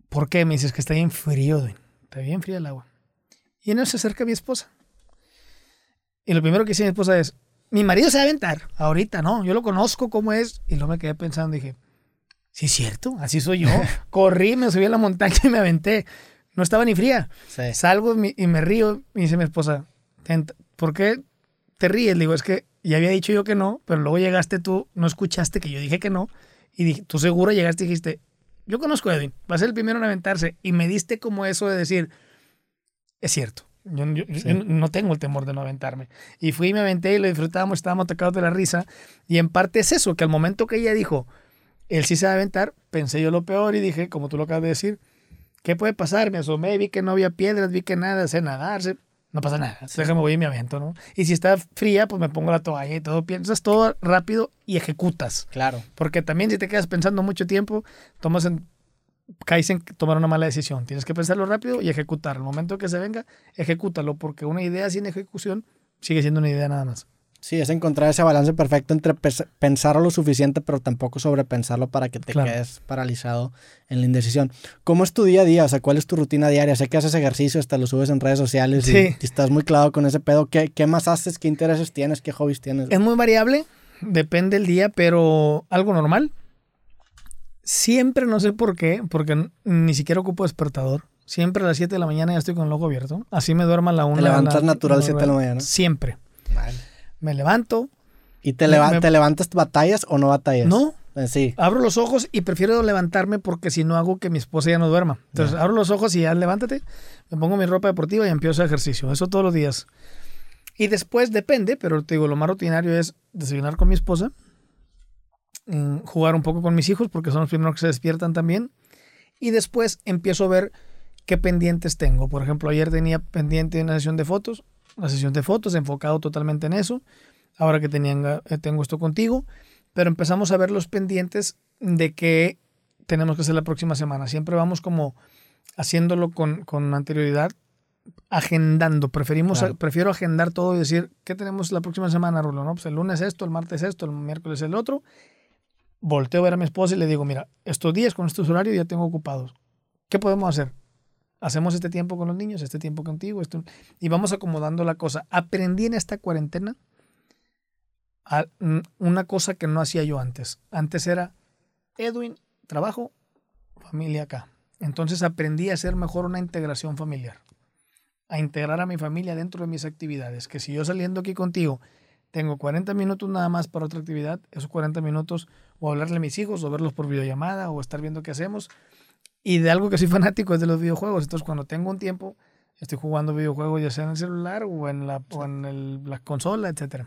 ¿Por qué? Me dices que está bien frío, güey. Está bien frío el agua. Y en eso se acerca mi esposa. Y lo primero que dice mi esposa es, mi marido se va a aventar. Ahorita, ¿no? Yo lo conozco cómo es. Y luego me quedé pensando, dije, sí es cierto, así soy yo. Corrí, me subí a la montaña y me aventé. No estaba ni fría. Sí. Salgo y me río. Y dice mi esposa, ¿por qué te ríes? Le digo, es que ya había dicho yo que no, pero luego llegaste tú, no escuchaste que yo dije que no. Y dije, tú seguro llegaste y dijiste, yo conozco a Edwin, va a ser el primero en aventarse. Y me diste como eso de decir, es cierto. Yo, yo, sí. yo, no tengo el temor de no aventarme. Y fui y me aventé y lo disfrutábamos, estábamos tocados de la risa. Y en parte es eso, que al momento que ella dijo, él sí se va a aventar, pensé yo lo peor y dije, como tú lo acabas de decir, ¿qué puede pasar? Me asomé, vi que no había piedras, vi que nada, sé nadar, sé, no pasa nada. Sí. Déjame voy y me aviento, ¿no? Y si está fría, pues me pongo la toalla y todo. Piensas todo rápido y ejecutas. Claro. Porque también si te quedas pensando mucho tiempo, tomas en, caes en tomar una mala decisión. Tienes que pensarlo rápido y ejecutar. El momento que se venga, ejecútalo, porque una idea sin ejecución sigue siendo una idea nada más. Sí, es encontrar ese balance perfecto entre pensarlo lo suficiente, pero tampoco sobrepensarlo para que te claro. quedes paralizado en la indecisión. ¿Cómo es tu día a día? O sea, ¿cuál es tu rutina diaria? Sé que haces ejercicio, hasta lo subes en redes sociales sí. y, y, estás muy clavado con ese pedo. ¿Qué, ¿Qué, más haces? ¿Qué intereses tienes? ¿Qué hobbies tienes? Es muy variable, depende del día, pero algo normal. Siempre, no sé por qué, porque ni siquiera ocupo despertador. Siempre a las 7 de la mañana ya estoy con el ojo abierto. Así me duerma a la 1. ¿Te levantas la, natural 7 de la mañana? Siempre. Vale me levanto. ¿Y te, leva me, te levantas batallas o no batallas? No. Eh, sí. Abro los ojos y prefiero levantarme porque si no hago que mi esposa ya no duerma. Entonces yeah. abro los ojos y ya levántate, me pongo mi ropa deportiva y empiezo ejercicio. Eso todos los días. Y después depende, pero te digo, lo más rutinario es desayunar con mi esposa, jugar un poco con mis hijos porque son los primeros que se despiertan también. Y después empiezo a ver qué pendientes tengo. Por ejemplo, ayer tenía pendiente una sesión de fotos, una sesión de fotos, enfocado totalmente en eso. Ahora que tenían, eh, tengo esto contigo, pero empezamos a ver los pendientes de qué tenemos que hacer la próxima semana. Siempre vamos como haciéndolo con, con anterioridad, agendando. Preferimos, claro. prefiero agendar todo y decir, ¿qué tenemos la próxima semana, Rulo? ¿No? Pues el lunes esto, el martes esto, el miércoles el otro. Volteo a ver a mi esposa y le digo, mira, estos días con estos horarios ya tengo ocupados. ¿Qué podemos hacer? hacemos este tiempo con los niños, este tiempo contigo, y vamos acomodando la cosa. Aprendí en esta cuarentena a, una cosa que no hacía yo antes. Antes era Edwin, trabajo, familia acá. Entonces aprendí a hacer mejor una integración familiar, a integrar a mi familia dentro de mis actividades, que si yo saliendo aquí contigo tengo 40 minutos nada más para otra actividad, esos 40 minutos o hablarle a mis hijos o verlos por videollamada o estar viendo qué hacemos, y de algo que soy fanático es de los videojuegos. Entonces, cuando tengo un tiempo, estoy jugando videojuegos, ya sea en el celular o en la, o en el, la consola, etc.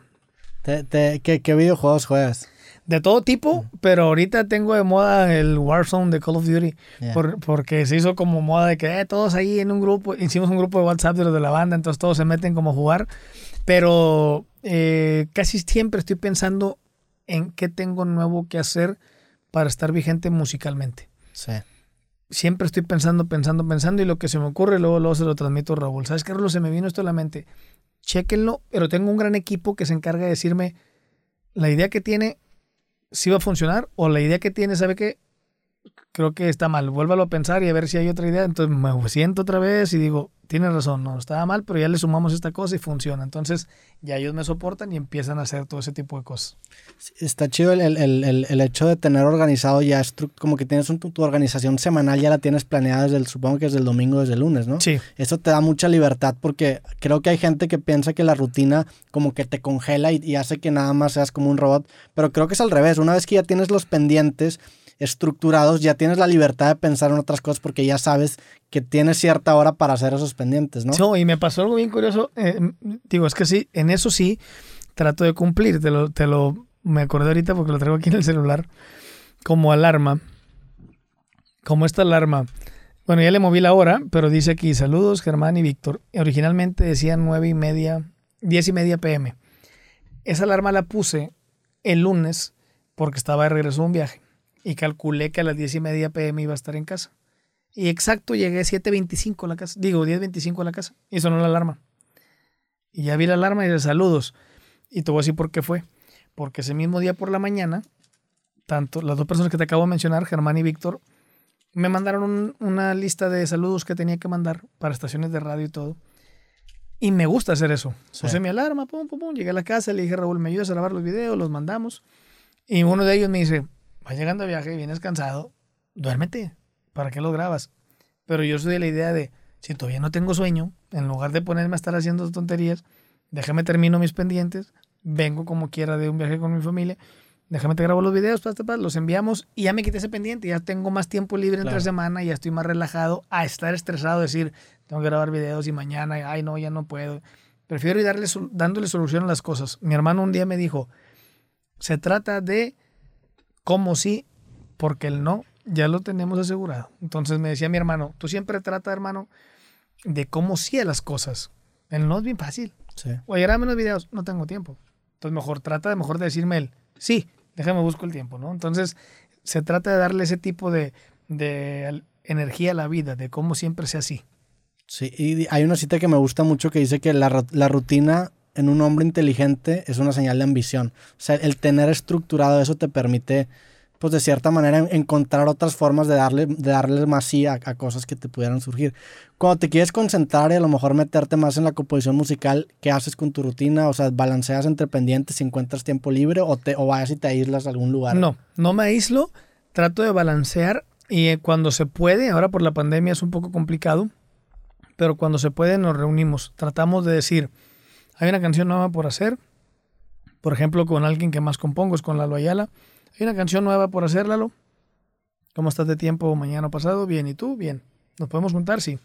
¿Te, te, qué, ¿Qué videojuegos juegas? De todo tipo, mm. pero ahorita tengo de moda el Warzone de Call of Duty, yeah. por, porque se hizo como moda de que eh, todos ahí en un grupo, hicimos un grupo de WhatsApp de los de la banda, entonces todos se meten como a jugar, pero eh, casi siempre estoy pensando en qué tengo nuevo que hacer para estar vigente musicalmente. Sí siempre estoy pensando, pensando, pensando y lo que se me ocurre luego, luego se lo transmito a Raúl. ¿Sabes qué, Raúl? Se me vino esto a la mente. Chéquenlo, pero tengo un gran equipo que se encarga de decirme la idea que tiene si va a funcionar o la idea que tiene, ¿sabe qué? Creo que está mal. Vuélvalo a pensar y a ver si hay otra idea. Entonces me siento otra vez y digo, tiene razón, no, estaba mal, pero ya le sumamos esta cosa y funciona. Entonces ya ellos me soportan y empiezan a hacer todo ese tipo de cosas. Está chido el, el, el, el hecho de tener organizado ya, como que tienes un, tu organización semanal, ya la tienes planeada desde el, supongo que desde el domingo, desde el lunes, ¿no? Sí. Eso te da mucha libertad porque creo que hay gente que piensa que la rutina como que te congela y, y hace que nada más seas como un robot, pero creo que es al revés. Una vez que ya tienes los pendientes, estructurados, ya tienes la libertad de pensar en otras cosas porque ya sabes que tienes cierta hora para hacer esos pendientes, ¿no? No, y me pasó algo bien curioso. eh, digo, es que sí, en eso sí trato de cumplir. Te lo, te lo, me acordé ahorita porque lo traigo aquí en el celular como alarma. Como esta alarma. Bueno, ya le moví la hora, pero dice aquí, saludos Germán y Víctor. Originalmente decía nueve y media, diez y media pm. Esa alarma la puse el lunes porque estaba de regreso de un viaje y calculé que a las diez y media pm iba a estar en casa. Y exacto, llegué a 7.25 a la casa. Digo, 10.25 a la casa. Y sonó la alarma. Y ya vi la alarma y de saludos. Y te voy a decir por qué fue. Porque ese mismo día por la mañana, tanto las dos personas que te acabo de mencionar, Germán y Víctor, me mandaron un- una lista de saludos que tenía que mandar para estaciones de radio y todo. Y me gusta hacer eso. Sí. Puse mi alarma, pum, pum, pum. Llegué a la casa, le dije, Raúl, ¿me ayudas a grabar los videos? Los mandamos. Y uno de ellos me dice, vas llegando de viaje, vienes cansado, duérmete. ¿Para qué los grabas? Pero yo soy de la idea de, si todavía no tengo sueño, en lugar de ponerme a estar haciendo tonterías, déjame termino mis pendientes, vengo como quiera de un viaje con mi familia, déjame te grabo los videos, los enviamos y ya me quité ese pendiente, ya tengo más tiempo libre entre Claro. semana, ya estoy más relajado a estar estresado, decir, tengo que grabar videos y mañana, ay no, ya no puedo. Prefiero ir darle, dándole solución a las cosas. Mi hermano un día me dijo, se trata de como sí, porque el no ya lo tenemos asegurado. Entonces me decía mi hermano, tú siempre trata, hermano, de cómo sí a las cosas. El no es bien fácil. Sí. Oye, graba menos videos, no tengo tiempo. Entonces mejor trata de mejor de decirme el sí, déjame busco el tiempo, ¿no? Entonces se trata de darle ese tipo de, de energía a la vida, de cómo siempre sea así. Sí, y hay una cita que me gusta mucho que dice que la, la rutina en un hombre inteligente es una señal de ambición. O sea, el tener estructurado eso te permite, pues de cierta manera, en- encontrar otras formas de darle, de darle más sí a, cosas que te pudieran surgir. Cuando te quieres concentrar y a lo mejor meterte más en la composición musical, ¿qué haces con tu rutina? O sea, ¿balanceas entre pendientes si encuentras tiempo libre o, te, o vayas y te aíslas a algún lugar? No, no me aíslo, trato de balancear y eh, cuando se puede, ahora por la pandemia es un poco complicado, pero cuando se puede nos reunimos, tratamos de decir, hay una canción nueva por hacer, por ejemplo, con alguien que más compongo es con Lalo Ayala, hay una canción nueva por hacer, Lalo, ¿cómo estás de tiempo mañana o pasado? Bien, ¿y tú? Bien, ¿nos podemos juntar? Sí.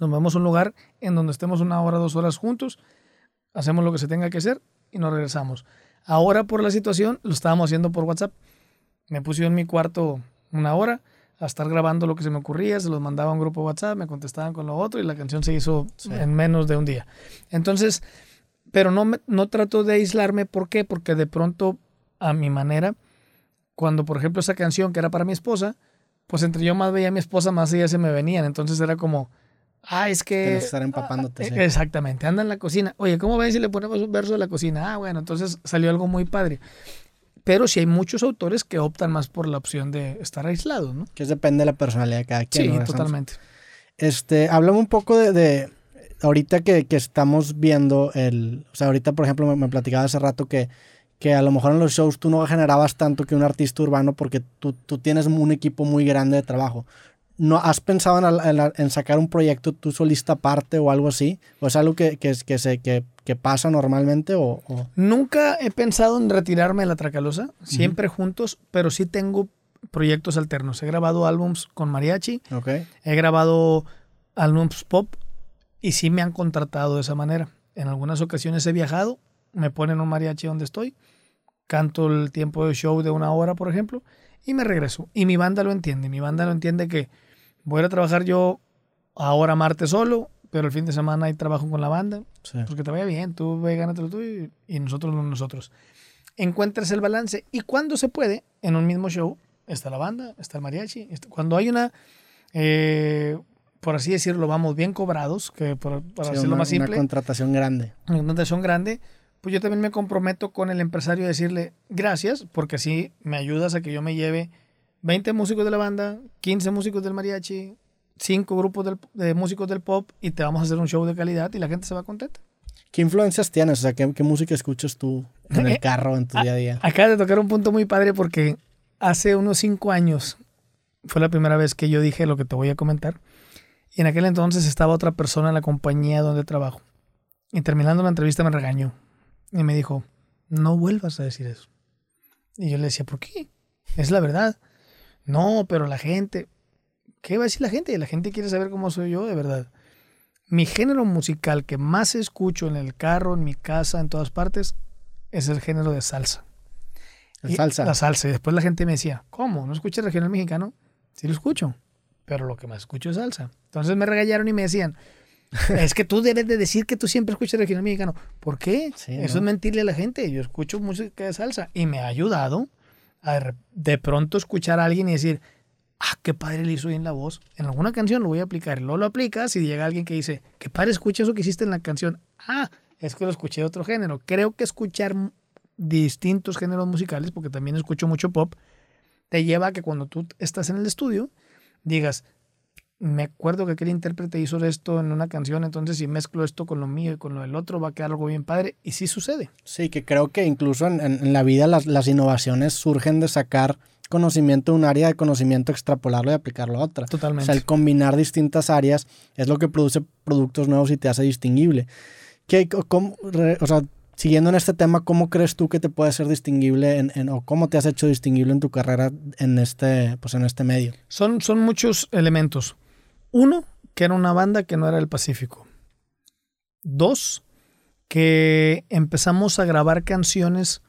Nos vamos a un lugar en donde estemos una hora, dos horas juntos, hacemos lo que se tenga que hacer y nos regresamos. Ahora por la situación lo estábamos haciendo por WhatsApp. Me puse en mi cuarto una hora a estar grabando lo que se me ocurría, se los mandaba a un grupo WhatsApp, me contestaban con lo otro y la canción se hizo Sí. en menos de un día. Entonces, pero no, me- no trato de aislarme, ¿por qué? Porque de pronto, a mi manera, cuando por ejemplo esa canción que era para mi esposa, pues entre yo más veía a mi esposa, más ella se me venían. Entonces era como, ah, es que... Estar empapándote. Ah, sí. eh, Exactamente, anda en la cocina. Oye, ¿cómo ven si le ponemos un verso de la cocina? Ah, bueno, entonces salió algo muy padre. Pero sí hay muchos autores que optan más por la opción de estar aislados, ¿no? Que depende de la personalidad de cada quien. Sí, totalmente. Este, háblame un poco de, de ahorita que, que estamos viendo el, o sea, ahorita por ejemplo me, me platicaba hace rato que, que a lo mejor en los shows tú no generabas tanto que un artista urbano porque tú, tú tienes un equipo muy grande de trabajo. ¿No has pensado en, sacar un proyecto tú solista aparte o algo así? ¿O es algo que, que, que, se, que, que pasa normalmente o, o- Nunca he pensado en retirarme de la Tracalosa, siempre juntos, pero sí tengo proyectos alternos. He grabado álbums con mariachi, he grabado álbums pop y sí me han contratado de esa manera. En algunas ocasiones he viajado, me ponen un mariachi donde estoy, canto el tiempo de show de una hora, por ejemplo, y me regreso. Y mi banda lo entiende, mi banda lo entiende que voy a trabajar yo ahora martes solo, pero el fin de semana hay trabajo con la banda, Sí. pues que te vaya bien, tú ve, gánatelo tú y, y nosotros lo nosotros. Encuentres el balance y cuando se puede, en un mismo show, está la banda, está el mariachi. está- cuando hay una, eh, por así decirlo, vamos bien cobrados, que por, para Sí, hacerlo una, más simple, una contratación grande. una contratación grande, pues yo también me comprometo con el empresario a decirle gracias, porque así me ayudas a que yo me lleve 20 músicos de la banda, 15 músicos del mariachi, 5 grupos del- de músicos del pop y te vamos a hacer un show de calidad y la gente se va contenta. ¿Qué influencias tienes? O sea, ¿qué, qué música escuchas tú en el carro, en tu día a día? Acaba de tocar un punto muy padre porque hace unos 5 años fue la primera vez que yo dije lo que te voy a comentar. Y en aquel entonces estaba otra persona en la compañía donde trabajo. Y terminando la entrevista me regañó. Y me dijo, no vuelvas a decir eso. Y yo le decía, ¿por qué? Es la verdad. No, pero la gente, ¿qué va a decir la gente? La gente quiere saber cómo soy yo de verdad. Mi género musical que más escucho en el carro, en mi casa, en todas partes, es el género de salsa. La salsa. La salsa. Y después la gente me decía, ¿cómo? ¿No escuchas regional mexicano? Sí lo escucho, pero lo que más escucho es salsa. Entonces me regañaron y me decían, es que tú debes de decir que tú siempre escuchas regional mexicano. ¿Por qué? Eso es mentirle a la gente. Yo escucho música de salsa y me ha ayudado a de pronto escuchar a alguien y decir, ah, qué padre le hizo bien la voz. En alguna canción lo voy a aplicar. Luego lo aplicas y llega alguien que dice, qué padre escucha eso que hiciste en la canción. Ah, es que lo escuché de otro género. Creo que escuchar distintos géneros musicales, porque también escucho mucho pop, te lleva a que cuando tú estás en el estudio digas, me acuerdo que aquel intérprete hizo esto en una canción, entonces si mezclo esto con lo mío y con lo del otro va a quedar algo bien padre. Y sí sucede. Sí, que creo que incluso en, la vida las, las, innovaciones surgen de sacar conocimiento de un área de conocimiento, extrapolarlo y aplicarlo a otra. Totalmente. O sea, el combinar distintas áreas es lo que produce productos nuevos y te hace distinguible. ¿Qué, cómo, o sea, siguiendo en este tema, ¿cómo crees tú que te puede ser distinguible en, o cómo te has hecho distinguible en tu carrera en este, pues en este medio? Son, son muchos elementos. Uno, que era una banda que no era el Pacífico. Dos, que empezamos a grabar canciones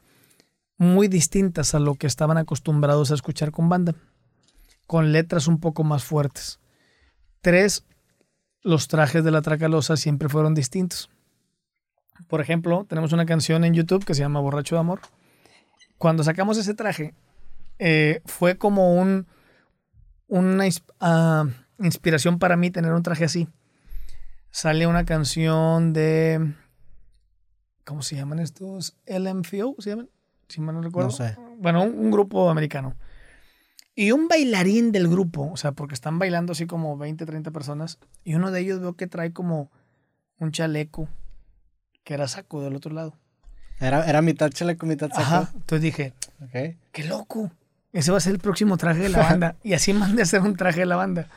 muy distintas a lo que estaban acostumbrados a escuchar con banda, con letras un poco más fuertes. Tres, los trajes de la Tracalosa siempre fueron distintos. Por ejemplo, tenemos una canción en YouTube que se llama Borracho de Amor. Cuando sacamos ese traje, eh, fue como un, una ah, inspiración para mí tener un traje así. Sale una canción de... ¿Cómo se llaman estos? LMFO, ¿se llaman? Si mal no recuerdo. No sé. Bueno, un, grupo americano. Y un bailarín del grupo, o sea, porque están bailando así como 20, 30 personas. Y uno de ellos veo que trae como un chaleco que era saco del otro lado. Era, era mitad chaleco, mitad saco. Ajá. Entonces dije, qué loco. Ese va a ser el próximo traje de la banda. y así mandé a hacer un traje de la banda.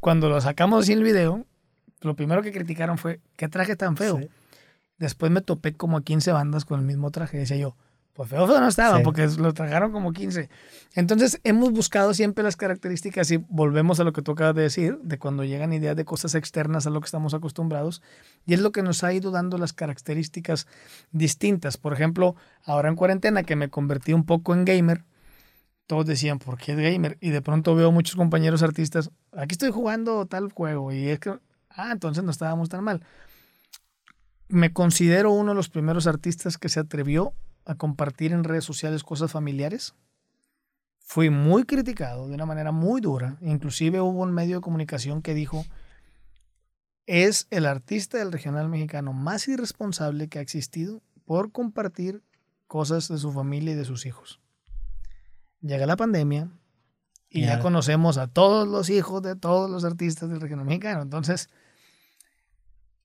Cuando lo sacamos así el video, lo primero que criticaron fue, ¿qué traje tan feo? Después me topé como a 15 bandas con el mismo traje. Decía yo, pues feo, no estaba, porque lo trajeron como 15. Entonces, hemos buscado siempre las características y volvemos a lo que tú acabas de decir, de cuando llegan ideas de cosas externas a lo que estamos acostumbrados. Y es lo que nos ha ido dando las características distintas. Por ejemplo, ahora en cuarentena, que me convertí un poco en gamer, todos decían, ¿por qué es gamer? Y de pronto veo muchos compañeros artistas, aquí estoy jugando tal juego. Y es que, ah, entonces no estábamos tan mal. Me considero uno de los primeros artistas que se atrevió a compartir en redes sociales cosas familiares. Fui muy criticado de una manera muy dura. Inclusive hubo un medio de comunicación que dijo, es el artista del regional mexicano más irresponsable que ha existido por compartir cosas de su familia y de sus hijos. Llega la pandemia y ya conocemos a todos los hijos de todos los artistas del regional mexicano. Entonces,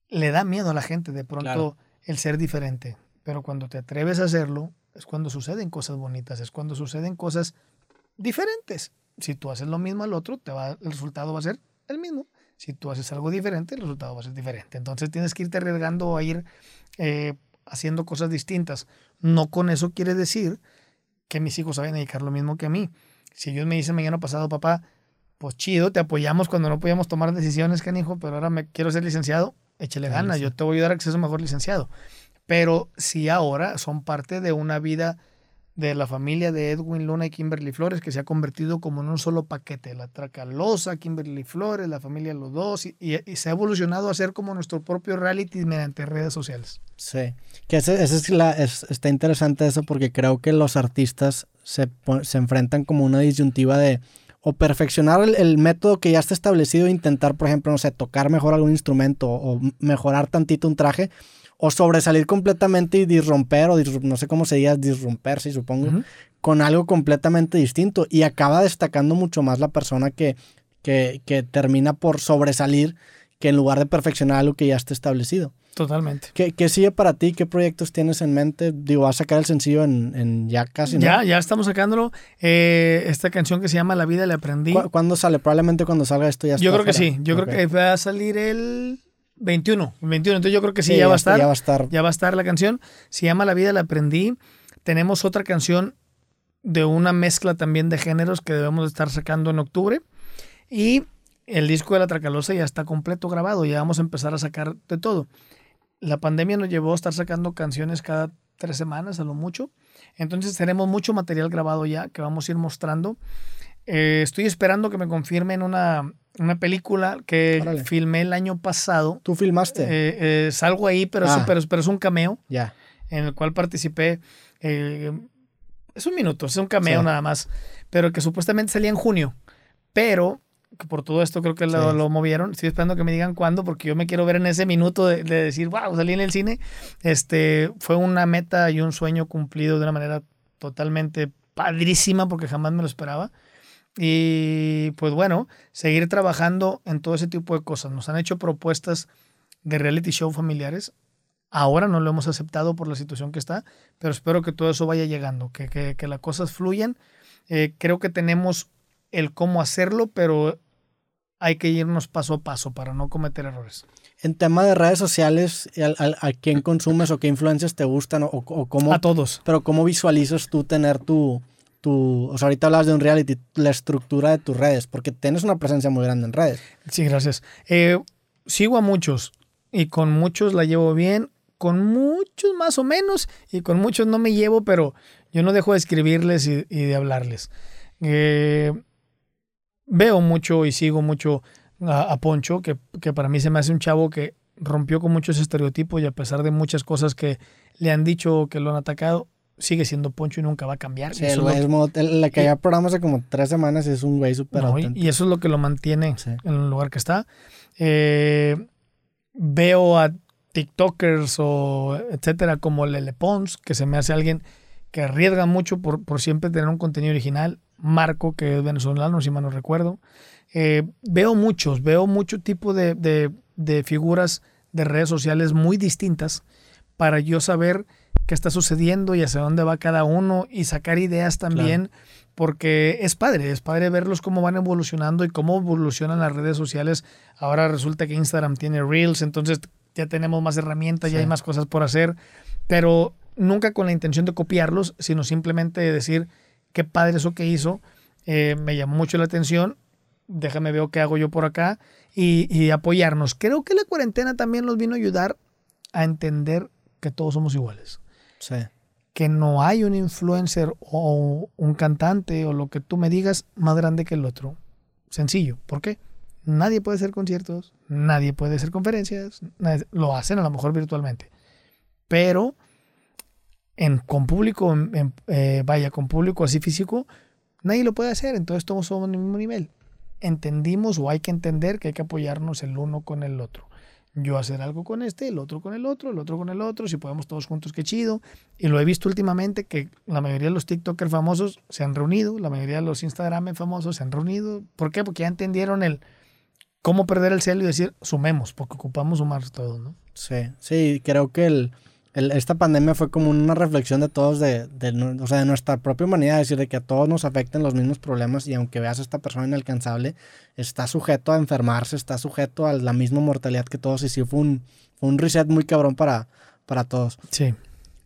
le da miedo a la gente de pronto el ser diferente. Pero cuando te atreves a hacerlo, es cuando suceden cosas bonitas, es cuando suceden cosas diferentes. Si tú haces lo mismo al otro, te va, el resultado va a ser el mismo. Si tú haces algo diferente, el resultado va a ser diferente. Entonces tienes que irte arriesgando a ir eh, haciendo cosas distintas. No con eso quiere decir que mis hijos saben dedicar lo mismo que a mí. Si ellos me dicen mañana pasado, papá, pues chido, te apoyamos cuando no podíamos tomar decisiones, canijo, pero ahora me quiero ser licenciado, échale ganas, yo te voy a ayudar a que seas un mejor licenciado pero sí ahora son parte de una vida de la familia de Edwin Luna y Kimberly Flores, que se ha convertido como en un solo paquete. La Tracalosa, Kimberly Flores, la familia Los Dos, y, se ha evolucionado a ser como nuestro propio reality mediante redes sociales. Sí, que ese, es la, está interesante eso porque creo que los artistas se, se enfrentan como una disyuntiva de o perfeccionar el, el, método que ya está establecido, intentar, por ejemplo, no sé, tocar mejor algún instrumento o mejorar tantito un traje, o sobresalir completamente y disromper, o no sé cómo se diga, disromperse, supongo, con algo completamente distinto. Y acaba destacando mucho más la persona que, que, que, termina por sobresalir que en lugar de perfeccionar algo que ya está establecido. Totalmente. ¿Qué, ¿Qué, sigue para ti? ¿Qué proyectos tienes en mente? Digo, vas a sacar el sencillo en, en ya casi, ¿no? Ya, ya estamos sacándolo. Eh, esta canción que se llama La vida le aprendí. ¿Cuándo sale? Probablemente cuando salga esto ya está Yo creo que sí. Yo creo que va a salir el 21, 21. Entonces yo creo que sí, ya, va a estar. Ya va a estar. Ya va a estar la canción. Se llama La vida la aprendí. Tenemos otra canción de una mezcla también de géneros que debemos estar sacando en octubre. Y el disco de la Tracalosa ya está completo grabado, ya vamos a empezar a sacar de todo. La pandemia nos llevó a estar sacando canciones cada tres semanas a lo mucho. Entonces tenemos mucho material grabado ya que vamos a ir mostrando. Eh, estoy esperando que me confirmen una, una película que filmé el año pasado. ¿Tú filmaste? Eh, eh, salgo ahí, pero, es, ah. pero, pero, es un cameo. Ya. En el cual participé. es un minuto, es un cameo nada más. Pero que supuestamente salía en junio. Pero que por todo esto creo que lo, movieron. Estoy esperando que me digan cuándo, porque yo me quiero ver en ese minuto de, de, decir, wow, salí en el cine. Este, fue una meta y un sueño cumplido de una manera totalmente padrísima, porque jamás me lo esperaba. Y pues bueno, seguir trabajando en todo ese tipo de cosas. Nos han hecho propuestas de reality show familiares. Ahora no lo hemos aceptado por la situación que está, pero espero que todo eso vaya llegando, que, que, que las cosas fluyan. Eh, creo que tenemos el cómo hacerlo, pero hay que irnos paso a paso para no cometer errores. En tema de redes sociales, ¿a, a, quién consumes o qué influencias te gustan o, o, cómo? A todos. Pero ¿cómo visualizas tú tener tu, tu, o sea, ahorita hablas de un reality, la estructura de tus redes, porque tienes una presencia muy grande en redes. Sí, gracias. Eh, sigo a muchos y con muchos la llevo bien, con muchos más o menos y con muchos no me llevo, pero yo no dejo de escribirles y, de hablarles. Eh, veo mucho y sigo mucho a, Poncho, que, que para mí se me hace un chavo que rompió con muchos estereotipos y a pesar de muchas cosas que le han dicho que lo han atacado, sigue siendo Poncho y nunca va a cambiar. Sí, el güey es la que ya programa hace como tres semanas es un güey súper Y eso es lo que lo mantiene en el lugar que está. Eh, veo a TikTokers o etcétera como Lele Pons, que se me hace alguien que arriesga mucho por, por siempre tener un contenido original. Marco, que es venezolano, si mal no recuerdo. Eh, veo muchos, veo mucho tipo de, de, de figuras de redes sociales muy distintas para yo saber qué está sucediendo y hacia dónde va cada uno y sacar ideas también, porque es padre, es padre verlos cómo van evolucionando y cómo evolucionan las redes sociales. Ahora resulta que Instagram tiene Reels, entonces ya tenemos más herramientas, ya hay más cosas por hacer, pero nunca con la intención de copiarlos, sino simplemente de decir qué padre eso que hizo, eh, me llamó mucho la atención, déjame ver qué hago yo por acá y, y apoyarnos. Creo que la cuarentena también nos vino a ayudar a entender que todos somos iguales. Que no hay un influencer o un cantante o lo que tú me digas más grande que el otro. Sencillo. ¿Por qué? Nadie puede hacer conciertos, nadie puede hacer conferencias, lo hacen a lo mejor virtualmente. Pero en, con público, eh, vaya, con público así físico, nadie lo puede hacer, entonces todos somos en el mismo nivel. Entendimos o hay que entender que hay que apoyarnos el uno con el otro yo hacer algo con este, el otro con el otro, el otro con el otro, si podemos todos juntos, qué chido. Y lo he visto últimamente que la mayoría de los TikTokers famosos se han reunido, la mayoría de los Instagram famosos se han reunido. ¿Por qué? Porque ya entendieron el cómo perder el celo y decir, sumemos, porque ocupamos sumar todo, ¿no? Sí, sí, creo que el esta pandemia fue como una reflexión de todos, de, de, o sea, de nuestra propia humanidad, es decir, de que a todos nos afecten los mismos problemas y aunque veas a esta persona inalcanzable, está sujeto a enfermarse, está sujeto a la misma mortalidad que todos y sí fue un, fue un reset muy cabrón para, para todos. Sí.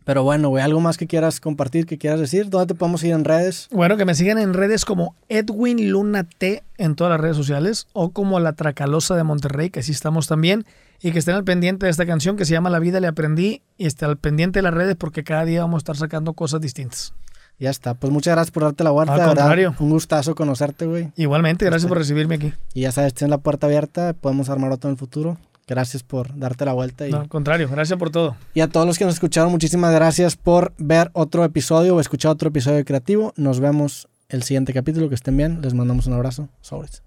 Pero bueno, güey, algo más que quieras compartir, que quieras decir, ¿dónde te podemos ir en redes? Bueno, que me sigan en redes como Edwin Luna T en todas las redes sociales o como La Tracalosa de Monterrey, que así estamos también y que estén al pendiente de esta canción que se llama La vida le aprendí y estén al pendiente de las redes porque cada día vamos a estar sacando cosas distintas. Ya está. Pues muchas gracias por darte la vuelta. Al contrario. un gustazo conocerte, güey. Igualmente, gracias este, por recibirme aquí. Y ya sabes, tienes la puerta abierta, podemos armar otro en el futuro. Gracias por darte la vuelta. Y... No, al contrario, gracias por todo. Y a todos los que nos escucharon, muchísimas gracias por ver otro episodio o escuchar otro episodio de Creativo. Nos vemos el siguiente capítulo. Que estén bien. Les mandamos un abrazo. Sobres.